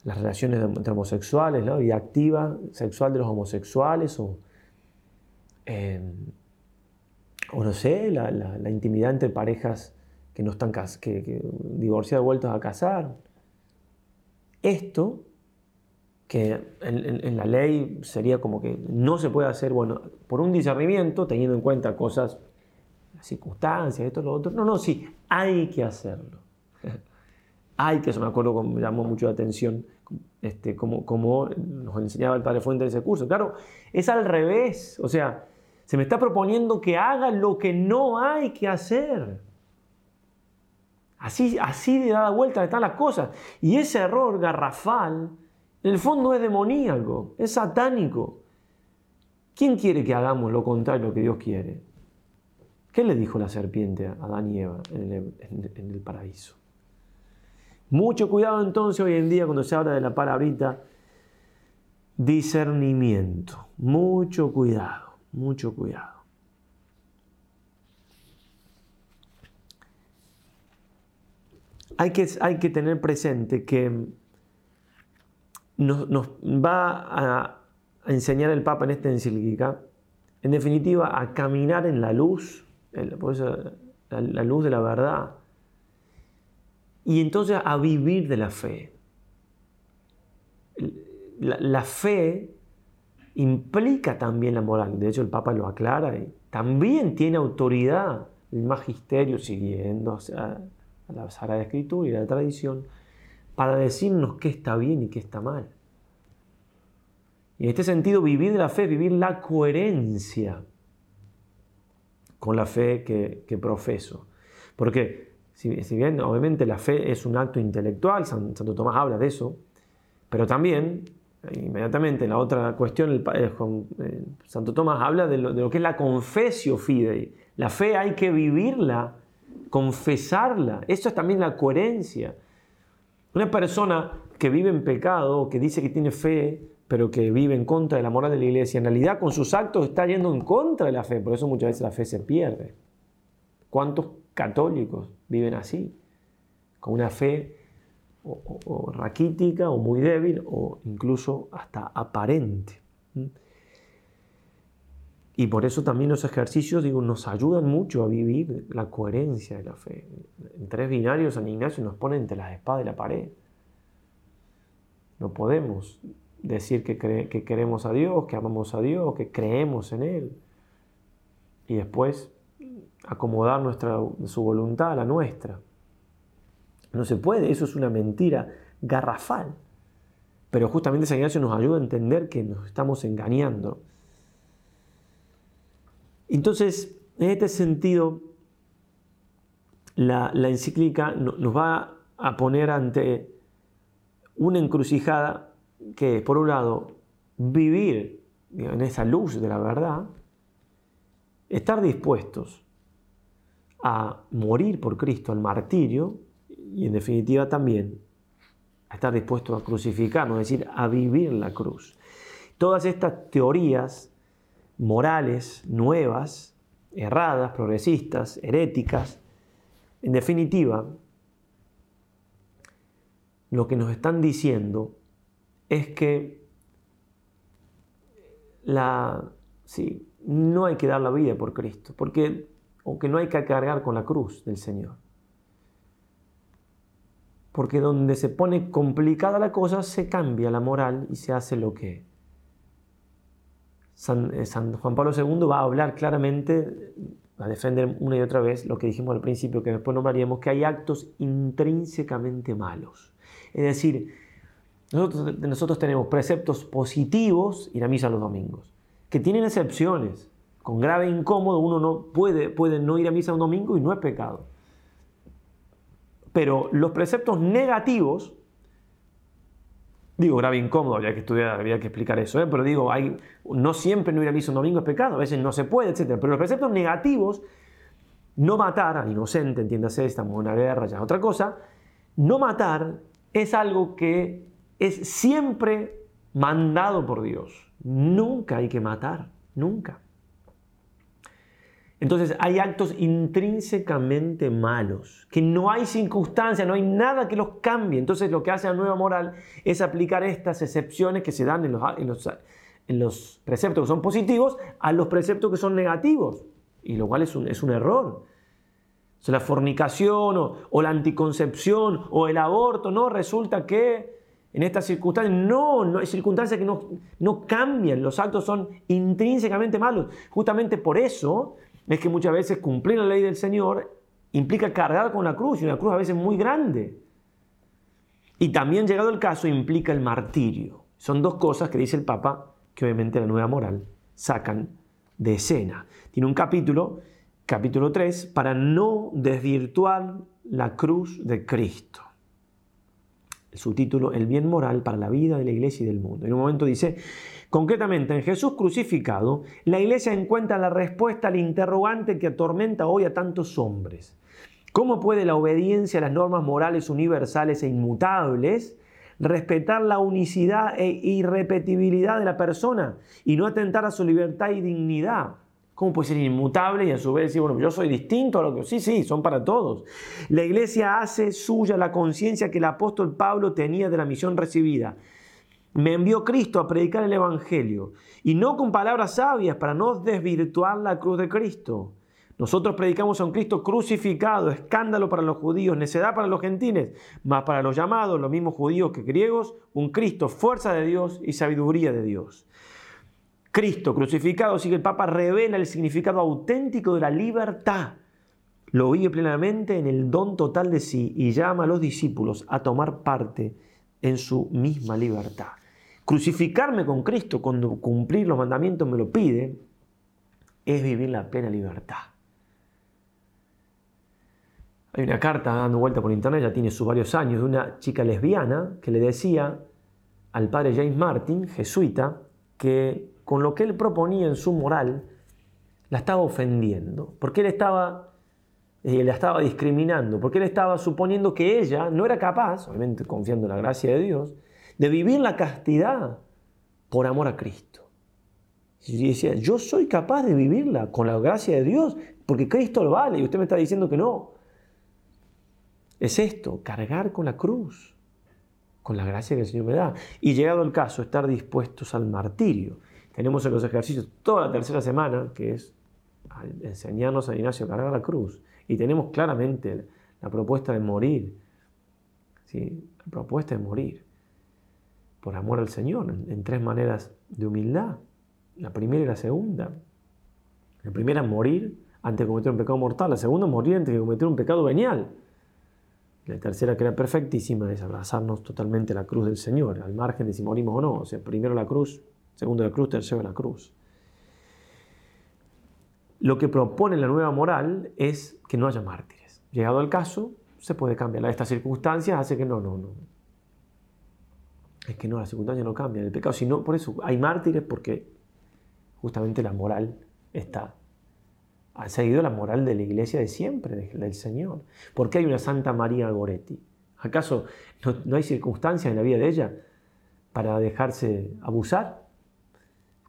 las relaciones entre homosexuales, la vida activa sexual de los homosexuales, o, em, o no sé, la, intimidad entre parejas que no están que, que divorciadas vueltas a casar. Esto, que en, en, la ley sería como que no se puede hacer, bueno, por un discernimiento, teniendo en cuenta cosas circunstancias, esto, lo otro. No, no, sí, hay que hacerlo. hay que, eso me acuerdo, me llamó mucho la atención, este, como, como nos enseñaba el Padre Fuente de ese curso. Claro, es al revés, o sea, se me está proponiendo que haga lo que no hay que hacer. Así, así de dada vuelta están las cosas. Y ese error garrafal, en el fondo es demoníaco, es satánico. ¿Quién quiere que hagamos lo contrario que Dios quiere? ¿Qué le dijo la serpiente a Adán y Eva en el, paraíso? Mucho cuidado entonces hoy en día cuando se habla de la palabrita discernimiento. Mucho cuidado, mucho cuidado. Hay que, hay que tener presente que nos, va a, enseñar el Papa en esta encíclica, en definitiva, a caminar en la luz la, luz de la verdad. Y entonces a vivir de la fe. La, fe implica también la moral. De hecho, el Papa lo aclara. Y también tiene autoridad el magisterio, siguiendo a, a la Sagrada Escritura y la tradición, para decirnos qué está bien y qué está mal. Y en este sentido, vivir de la fe, vivir la coherencia con la fe que, profeso. Porque si, bien obviamente la fe es un acto intelectual, Santo Tomás habla de eso, pero también, inmediatamente en la otra cuestión, el, eh, Santo Tomás habla de lo, que es la confesio fidei. La fe hay que vivirla, confesarla. Eso es también la coherencia. Una persona que vive en pecado, que dice que tiene fe, pero que vive en contra de la moral de la iglesia, en realidad con sus actos está yendo en contra de la fe, por eso muchas veces la fe se pierde. ¿Cuántos católicos viven así? Con una fe o, raquítica o muy débil o incluso hasta aparente. Y por eso también los ejercicios, digo, nos ayudan mucho a vivir la coherencia de la fe. En tres binarios San Ignacio nos pone entre la espada y la pared. No podemos decir que, que queremos a Dios, que amamos a Dios, que creemos en Él. Y después acomodar nuestra, su voluntad a la nuestra. No se puede, eso es una mentira garrafal. Pero justamente San Ignacio nos ayuda a entender que nos estamos engañando. Entonces, en este sentido, la, encíclica nos va a poner ante una encrucijada que por un lado vivir en esa luz de la verdad, estar dispuestos a morir por Cristo, al martirio, y en definitiva también a estar dispuestos a crucificarnos, es decir, a vivir la cruz. Todas estas teorías morales nuevas, erradas, progresistas, heréticas, en definitiva, lo que nos están diciendo es que la, sí, no hay que dar la vida por Cristo, porque aunque no hay que cargar con la cruz del Señor. Porque donde se pone complicada la cosa, se cambia la moral y se hace lo que San, eh, San, Juan Pablo II va a hablar claramente, a defender una y otra vez lo que dijimos al principio, que después nombraríamos, que hay actos intrínsecamente malos. Es decir, nosotros, nosotros tenemos preceptos positivos, ir a misa los domingos, que tienen excepciones. Con grave incómodo uno no puede, puede no ir a misa un domingo y no es pecado. Pero los preceptos negativos Digo, grave incómodo, había que estudiar, había que explicar eso, ¿eh? pero digo, hay, no siempre no ir a misa un domingo es pecado, a veces no se puede, etc. Pero los preceptos negativos, no matar al inocente, entiéndase, estamos en una guerra, ya es otra cosa, no matar es algo que es siempre mandado por Dios. Nunca hay que matar, nunca. Entonces hay actos intrínsecamente malos, que no hay circunstancia, no hay nada que los cambie. Entonces lo que hace la nueva moral es aplicar estas excepciones que se dan en los, preceptos que son positivos a los preceptos que son negativos, y lo cual es un, error. La fornicación o, o, la anticoncepción o el aborto, no, resulta que en estas circunstancias, no, no hay circunstancias que no, no cambian, los actos son intrínsecamente malos. Justamente por eso es que muchas veces cumplir la ley del Señor implica cargar con la cruz, y una cruz a veces muy grande. Y también, llegado el caso, implica el martirio. Son dos cosas que dice el Papa que obviamente la nueva moral sacan de escena. Tiene un capítulo, capítulo 3, para no desvirtuar la cruz de Cristo. El subtítulo, El bien moral para la vida de la iglesia y del mundo. En un momento dice, Concretamente, en Jesús crucificado, la iglesia encuentra la respuesta al interrogante que atormenta hoy a tantos hombres. ¿Cómo puede la obediencia a las normas morales universales e inmutables respetar la unicidad e irrepetibilidad de la persona y no atentar a su libertad y dignidad? ¿Cómo puede ser inmutable y a su vez decir, bueno, yo soy distinto a lo que... Sí, sí, son para todos. La iglesia hace suya la conciencia que el apóstol Pablo tenía de la misión recibida me envió Cristo a predicar el Evangelio, y no con palabras sabias para no desvirtuar la cruz de Cristo. Nosotros predicamos a un Cristo crucificado, escándalo para los judíos, necedad para los gentiles, mas para los llamados, los mismos judíos que griegos, un Cristo, fuerza de Dios y sabiduría de Dios. Cristo crucificado, así que el Papa revela el significado auténtico de la libertad. Lo vive plenamente en el don total de sí y llama a los discípulos a tomar parte en su misma libertad. Crucificarme con Cristo cuando cumplir los mandamientos me lo pide, es vivir la plena libertad. Hay una carta dando vuelta por internet, ya tiene sus varios años, de una chica lesbiana que le decía al padre James Martin, jesuita, que con lo que él proponía en su moral, la estaba ofendiendo, porque él estaba, eh, la estaba discriminando, porque él estaba suponiendo que ella no era capaz, obviamente confiando en la gracia de Dios, de vivir la castidad por amor a Cristo. Y decía, yo soy capaz de vivirla con la gracia de Dios, porque Cristo lo vale, y usted me está diciendo que no. Es esto, cargar con la cruz, con la gracia que el Señor me da. Y llegado el caso, estar dispuestos al martirio. Tenemos en los ejercicios toda la tercera semana, que es enseñarnos a Ignacio a cargar la cruz. Y tenemos claramente la propuesta de morir. ¿sí? La propuesta de morir por amor al Señor, en, tres maneras de humildad. La primera y la segunda. La primera es morir antes de cometer un pecado mortal. La segunda, morir antes de cometer un pecado venial. La tercera, que era perfectísima, es abrazarnos totalmente a la cruz del Señor, al margen de si morimos o no. O sea, primero la cruz, segundo la cruz, tercero la cruz. Lo que propone la nueva moral es que no haya mártires. Llegado al caso, se puede cambiar. Estas circunstancias hace que no, no, no es que no, las circunstancias no cambian. El pecado, sino por eso hay mártires porque justamente la moral está. Ha seguido la moral de la iglesia de siempre, del Señor. ¿Por qué hay una Santa María Goretti? ¿Acaso no, no hay circunstancias en la vida de ella para dejarse abusar?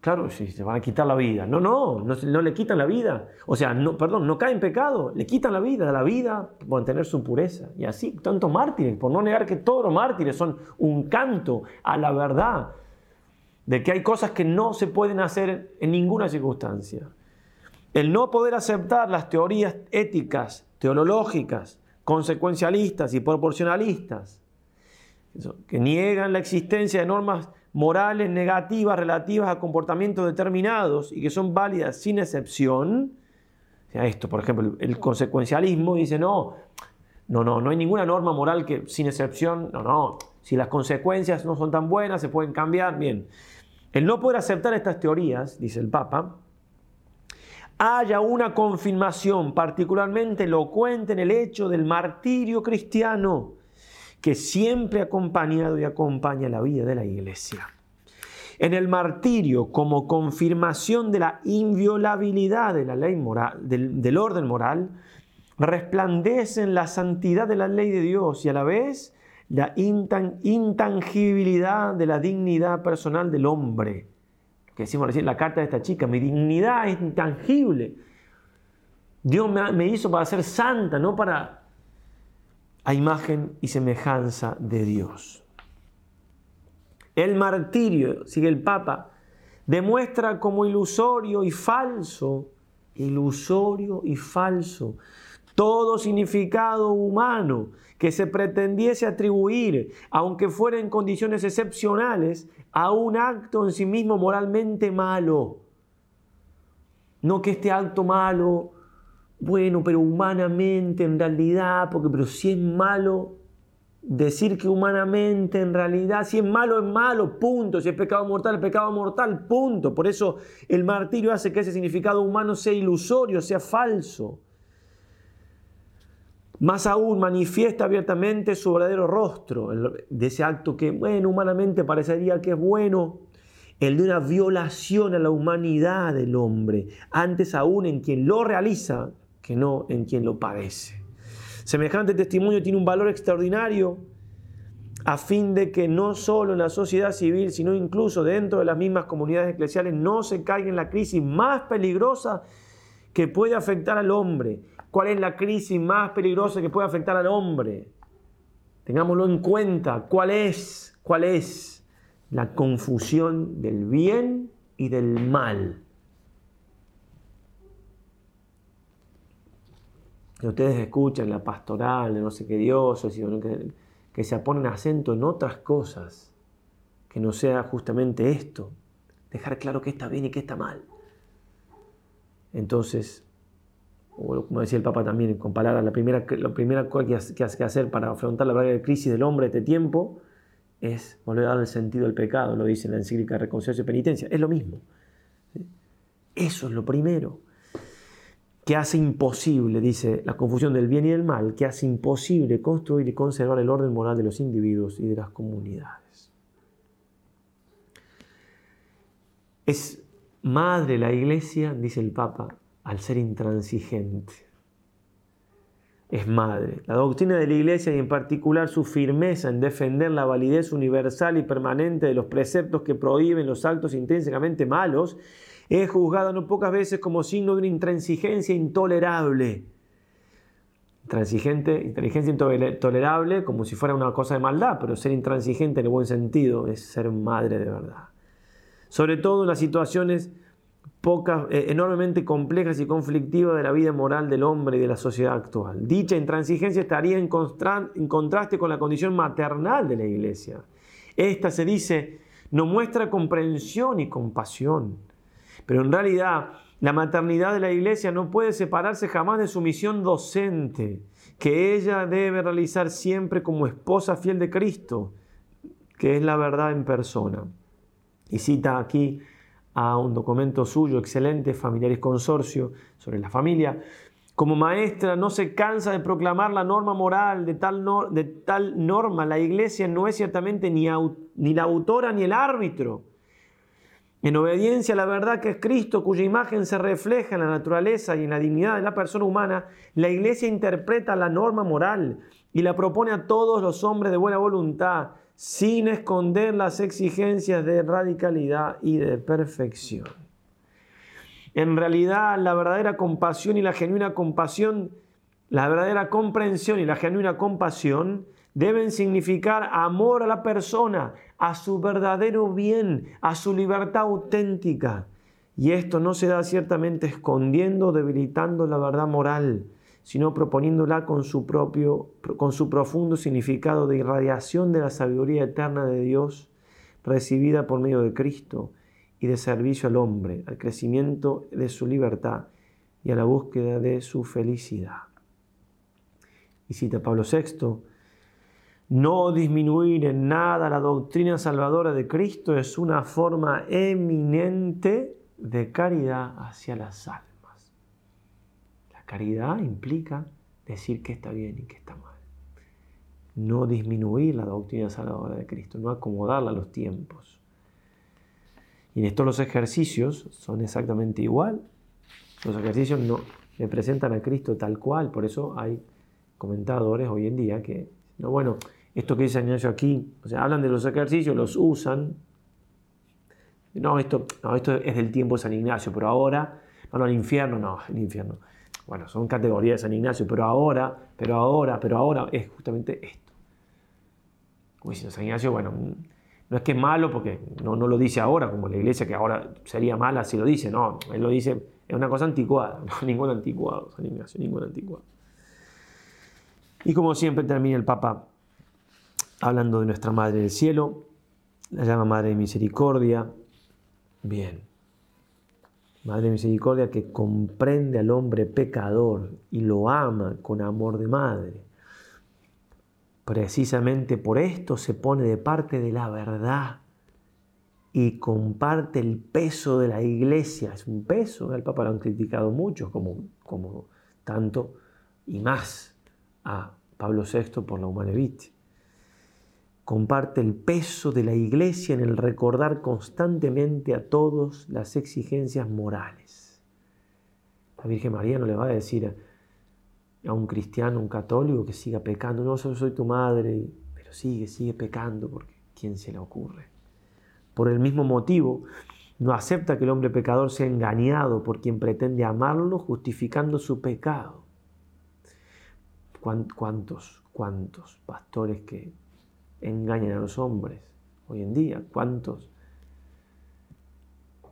Claro, si se van a quitar la vida. No, no, no, le quitan la vida. O sea, perdón, no cae en pecado, le quitan la vida, la vida por mantener su pureza. Y así, tantos mártires, por no negar que todos los mártires son un canto a la verdad de que hay cosas que no se pueden hacer en ninguna circunstancia. El no poder aceptar las teorías éticas, teológicas, consecuencialistas y proporcionalistas, que niegan la existencia de normas morales negativas relativas a comportamientos determinados y que son válidas sin excepción, esto, por ejemplo, el consecuencialismo dice, no, no, no, no hay ninguna norma moral que sin excepción, no, no, si las consecuencias no son tan buenas, se pueden cambiar, bien. El no poder aceptar estas teorías, dice el Papa, haya una confirmación particularmente elocuente en el hecho del martirio cristiano que siempre ha acompañado y acompaña la vida de la iglesia. En el martirio, como confirmación de la inviolabilidad de la ley moral, del, orden moral, resplandece la santidad de la ley de Dios y a la vez la intangibilidad de la dignidad personal del hombre. Que decimos recién la carta de esta chica, mi dignidad es intangible. Dios me, hizo para ser santa, no para a imagen y semejanza de Dios. El martirio, sigue el Papa, demuestra como ilusorio y falso, ilusorio y falso, todo significado humano que se pretendiese atribuir, aunque fuera en condiciones excepcionales, a un acto en sí mismo moralmente malo. No que este acto malo, bueno, pero humanamente en realidad, porque pero si es malo, decir que humanamente en realidad, si es malo es malo, punto, si es pecado mortal es pecado mortal, punto. Por eso el martirio hace que ese significado humano sea ilusorio, sea falso. Más aún manifiesta abiertamente su verdadero rostro, de ese acto que, bueno, humanamente parecería que es bueno, el de una violación a la humanidad del hombre, antes aún en quien lo realiza que no en quien lo padece. Semejante testimonio tiene un valor extraordinario a fin de que no solo en la sociedad civil, sino incluso dentro de las mismas comunidades eclesiales no se caiga en la crisis más peligrosa que puede afectar al hombre, ¿Cuál es la crisis más peligrosa que puede afectar al hombre? Tengámoslo en cuenta. ¿Cuál es? ¿Cuál es? La confusión del bien y del mal. Que ustedes escuchan la pastoral de no sé qué Dios, que, se ponen acento en otras cosas, que no sea justamente esto, dejar claro que está bien y que está mal. Entonces, como decía el Papa también, con palabras, la primera, primera cosa que hay que hacer para afrontar la verdadera crisis del hombre de este tiempo es volver a dar el sentido al pecado, lo dice la encíclica Reconciliación y Penitencia. Es lo mismo. Eso es lo primero. Que hace imposible, dice la confusión del bien y del mal, que hace imposible construir y conservar el orden moral de los individuos y de las comunidades. Es madre la iglesia, dice el Papa, al ser intransigente. Es madre. La doctrina de la Iglesia y en particular su firmeza en defender la validez universal y permanente de los preceptos que prohíben los actos intrínsecamente malos es juzgada no pocas veces como signo de una intransigencia intolerable. Intransigente, inteligencia intolerable como si fuera una cosa de maldad, pero ser intransigente en el buen sentido es ser madre de verdad. Sobre todo en las situaciones eh, enormemente complejas y conflictivas de la vida moral del hombre y de la sociedad actual. Dicha intransigencia estaría en, en contraste con la condición maternal de la iglesia. Esta se dice, no muestra comprensión y compasión, pero en realidad la maternidad de la iglesia no puede separarse jamás de su misión docente, que ella debe realizar siempre como esposa fiel de Cristo, que es la verdad en persona. Y cita aquí a un documento suyo excelente, Familiares Consorcio, sobre la familia. Como maestra no se cansa de proclamar la norma moral de tal, de tal norma. La iglesia no es ciertamente ni, ni la autora ni el árbitro. En obediencia a la verdad que es Cristo, cuya imagen se refleja en la naturaleza y en la dignidad de la persona humana, la iglesia interpreta la norma moral y la propone a todos los hombres de buena voluntad, sin esconder las exigencias de radicalidad y de perfección. En realidad, la verdadera compasión y la genuina compasión, la verdadera comprensión y la genuina compasión deben significar amor a la persona, a su verdadero bien, a su libertad auténtica. Y esto no se da ciertamente escondiendo, debilitando la verdad moral, sino proponiéndola con su propio, con su profundo significado de irradiación de la sabiduría eterna de Dios recibida por medio de Cristo y de servicio al hombre, al crecimiento de su libertad y a la búsqueda de su felicidad. Y cita Pablo VI, no disminuir en nada la doctrina salvadora de Cristo es una forma eminente de caridad hacia las almas. Caridad implica decir que está bien y que está mal. no disminuir la doctrina salvadora de Cristo, no acomodarla a los tiempos. Y en estos los ejercicios son exactamente igual. Los ejercicios no le presentan a Cristo tal cual, por eso hay comentadores hoy en día que, no, bueno, esto que dice Ignacio aquí, o sea, hablan de los ejercicios, los usan. No esto, no, esto es del tiempo de San Ignacio, pero ahora, no, el infierno, no, el infierno. Bueno, son categorías de San Ignacio, pero ahora, pero ahora, pero ahora es justamente esto. Como San Ignacio, bueno, no es que es malo porque no, no lo dice ahora, como la iglesia que ahora sería mala si lo dice, no, él lo dice, es una cosa anticuada, no, ningún anticuado, San Ignacio, ningún anticuado. Y como siempre termina el Papa hablando de nuestra Madre del Cielo, la llama Madre de Misericordia. Bien, Madre de Misericordia que comprende al hombre pecador y lo ama con amor de madre. Precisamente por esto se pone de parte de la verdad y comparte el peso de la iglesia. Es un peso, el Papa lo han criticado mucho, como, como tanto y más a Pablo VI por la Humanevite. Comparte el peso de la iglesia en el recordar constantemente a todos las exigencias morales. La Virgen María no le va a decir a un cristiano, un católico que siga pecando, no, solo soy tu madre, pero sigue, sigue pecando, porque ¿quién se le ocurre? Por el mismo motivo, no acepta que el hombre pecador sea engañado por quien pretende amarlo justificando su pecado. ¿Cuántos, cuántos pastores que engañan a los hombres hoy en día? ¿Cuántos?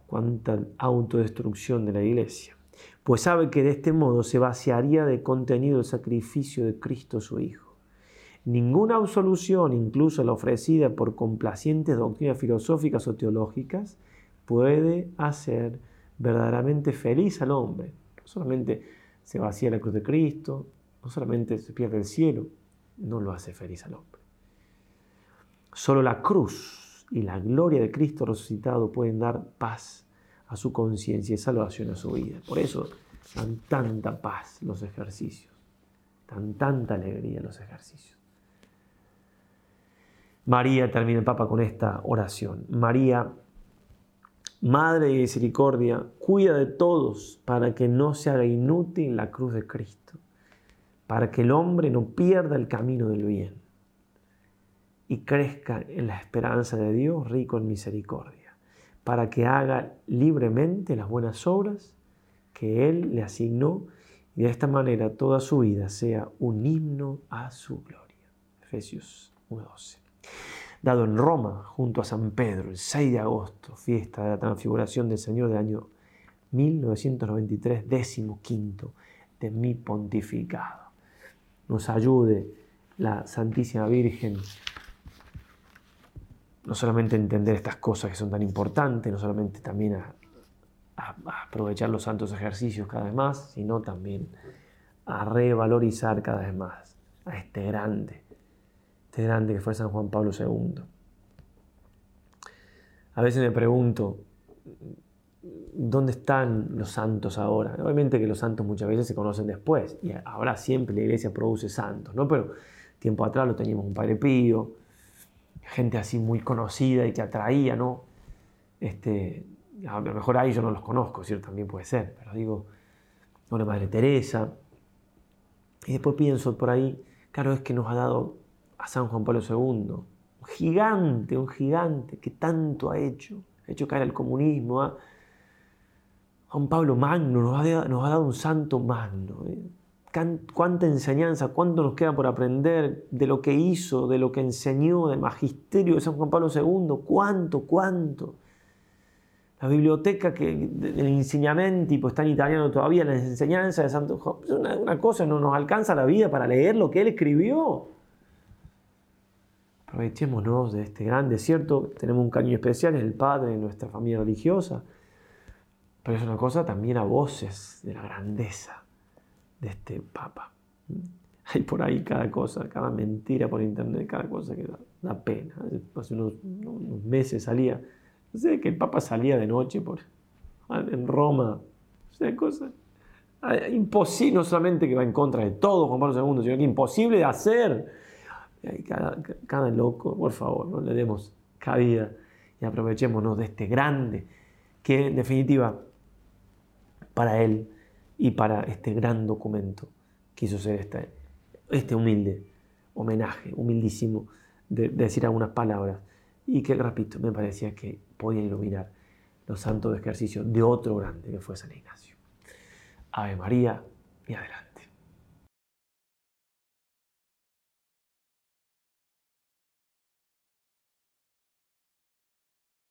¿Cuánta autodestrucción de la iglesia? Pues sabe que de este modo se vaciaría de contenido el sacrificio de Cristo su Hijo. Ninguna absolución, incluso la ofrecida por complacientes doctrinas filosóficas o teológicas, puede hacer verdaderamente feliz al hombre. No solamente se vacía la cruz de Cristo, no solamente se pierde el cielo, no lo hace feliz al hombre. Solo la cruz y la gloria de Cristo resucitado pueden dar paz a su conciencia y salvación a su vida. Por eso dan tanta paz los ejercicios, dan tanta alegría los ejercicios. María, termina el Papa con esta oración. María, Madre de Misericordia, cuida de todos para que no se haga inútil la cruz de Cristo para que el hombre no pierda el camino del bien y crezca en la esperanza de Dios rico en misericordia, para que haga libremente las buenas obras que Él le asignó y de esta manera toda su vida sea un himno a su gloria. Efesios 1.12. Dado en Roma, junto a San Pedro, el 6 de agosto, fiesta de la transfiguración del Señor del año 1993, décimo quinto de mi pontificado nos ayude la Santísima Virgen no solamente entender estas cosas que son tan importantes, no solamente también a, aprovechar los santos ejercicios cada vez más, sino también a revalorizar cada vez más a este grande, este grande que fue San Juan Pablo II. A veces me pregunto, ¿dónde están los santos ahora? Obviamente que los santos muchas veces se conocen después y ahora siempre la iglesia produce santos, ¿no? Pero tiempo atrás lo teníamos un Padre Pío, gente así muy conocida y que atraía, ¿no? Este, a lo mejor ahí yo no los conozco, ¿cierto? También puede ser, pero digo, una Madre Teresa. Y después pienso por ahí, claro, es que nos ha dado a San Juan Pablo II, un gigante, un gigante que tanto ha hecho, ha hecho caer al comunismo, ha Juan Pablo Magno nos ha, dado un santo magno. ¿eh? Cuánta enseñanza, cuánto nos queda por aprender de lo que hizo, de lo que enseñó, del magisterio de San Juan Pablo II. Cuánto, cuánto. La biblioteca que, del enseñamiento, pues está en italiano todavía, las enseñanzas de Santo Juan. Una, una cosa, no nos alcanza la vida para leer lo que él escribió. Aprovechémonos de este gran desierto. Tenemos un cariño especial, es el padre de nuestra familia religiosa pero es una cosa también a voces de la grandeza de este Papa. Hay por ahí cada cosa, cada mentira por internet, cada cosa que da, pena. Hace unos, meses salía, no sé, que el Papa salía de noche por, en Roma, o sea, cosas imposible, no solamente que va en contra de todo Juan Pablo II, sino que imposible de hacer. Cada loco, por favor, no le demos cabida y aprovechémonos de este grande, que en definitiva, para él y para este gran documento, quiso ser este, este humilde homenaje, humildísimo, de, de decir algunas palabras y que, repito, me parecía que podían iluminar los santos ejercicios de otro grande que fue San Ignacio. Ave María y adelante.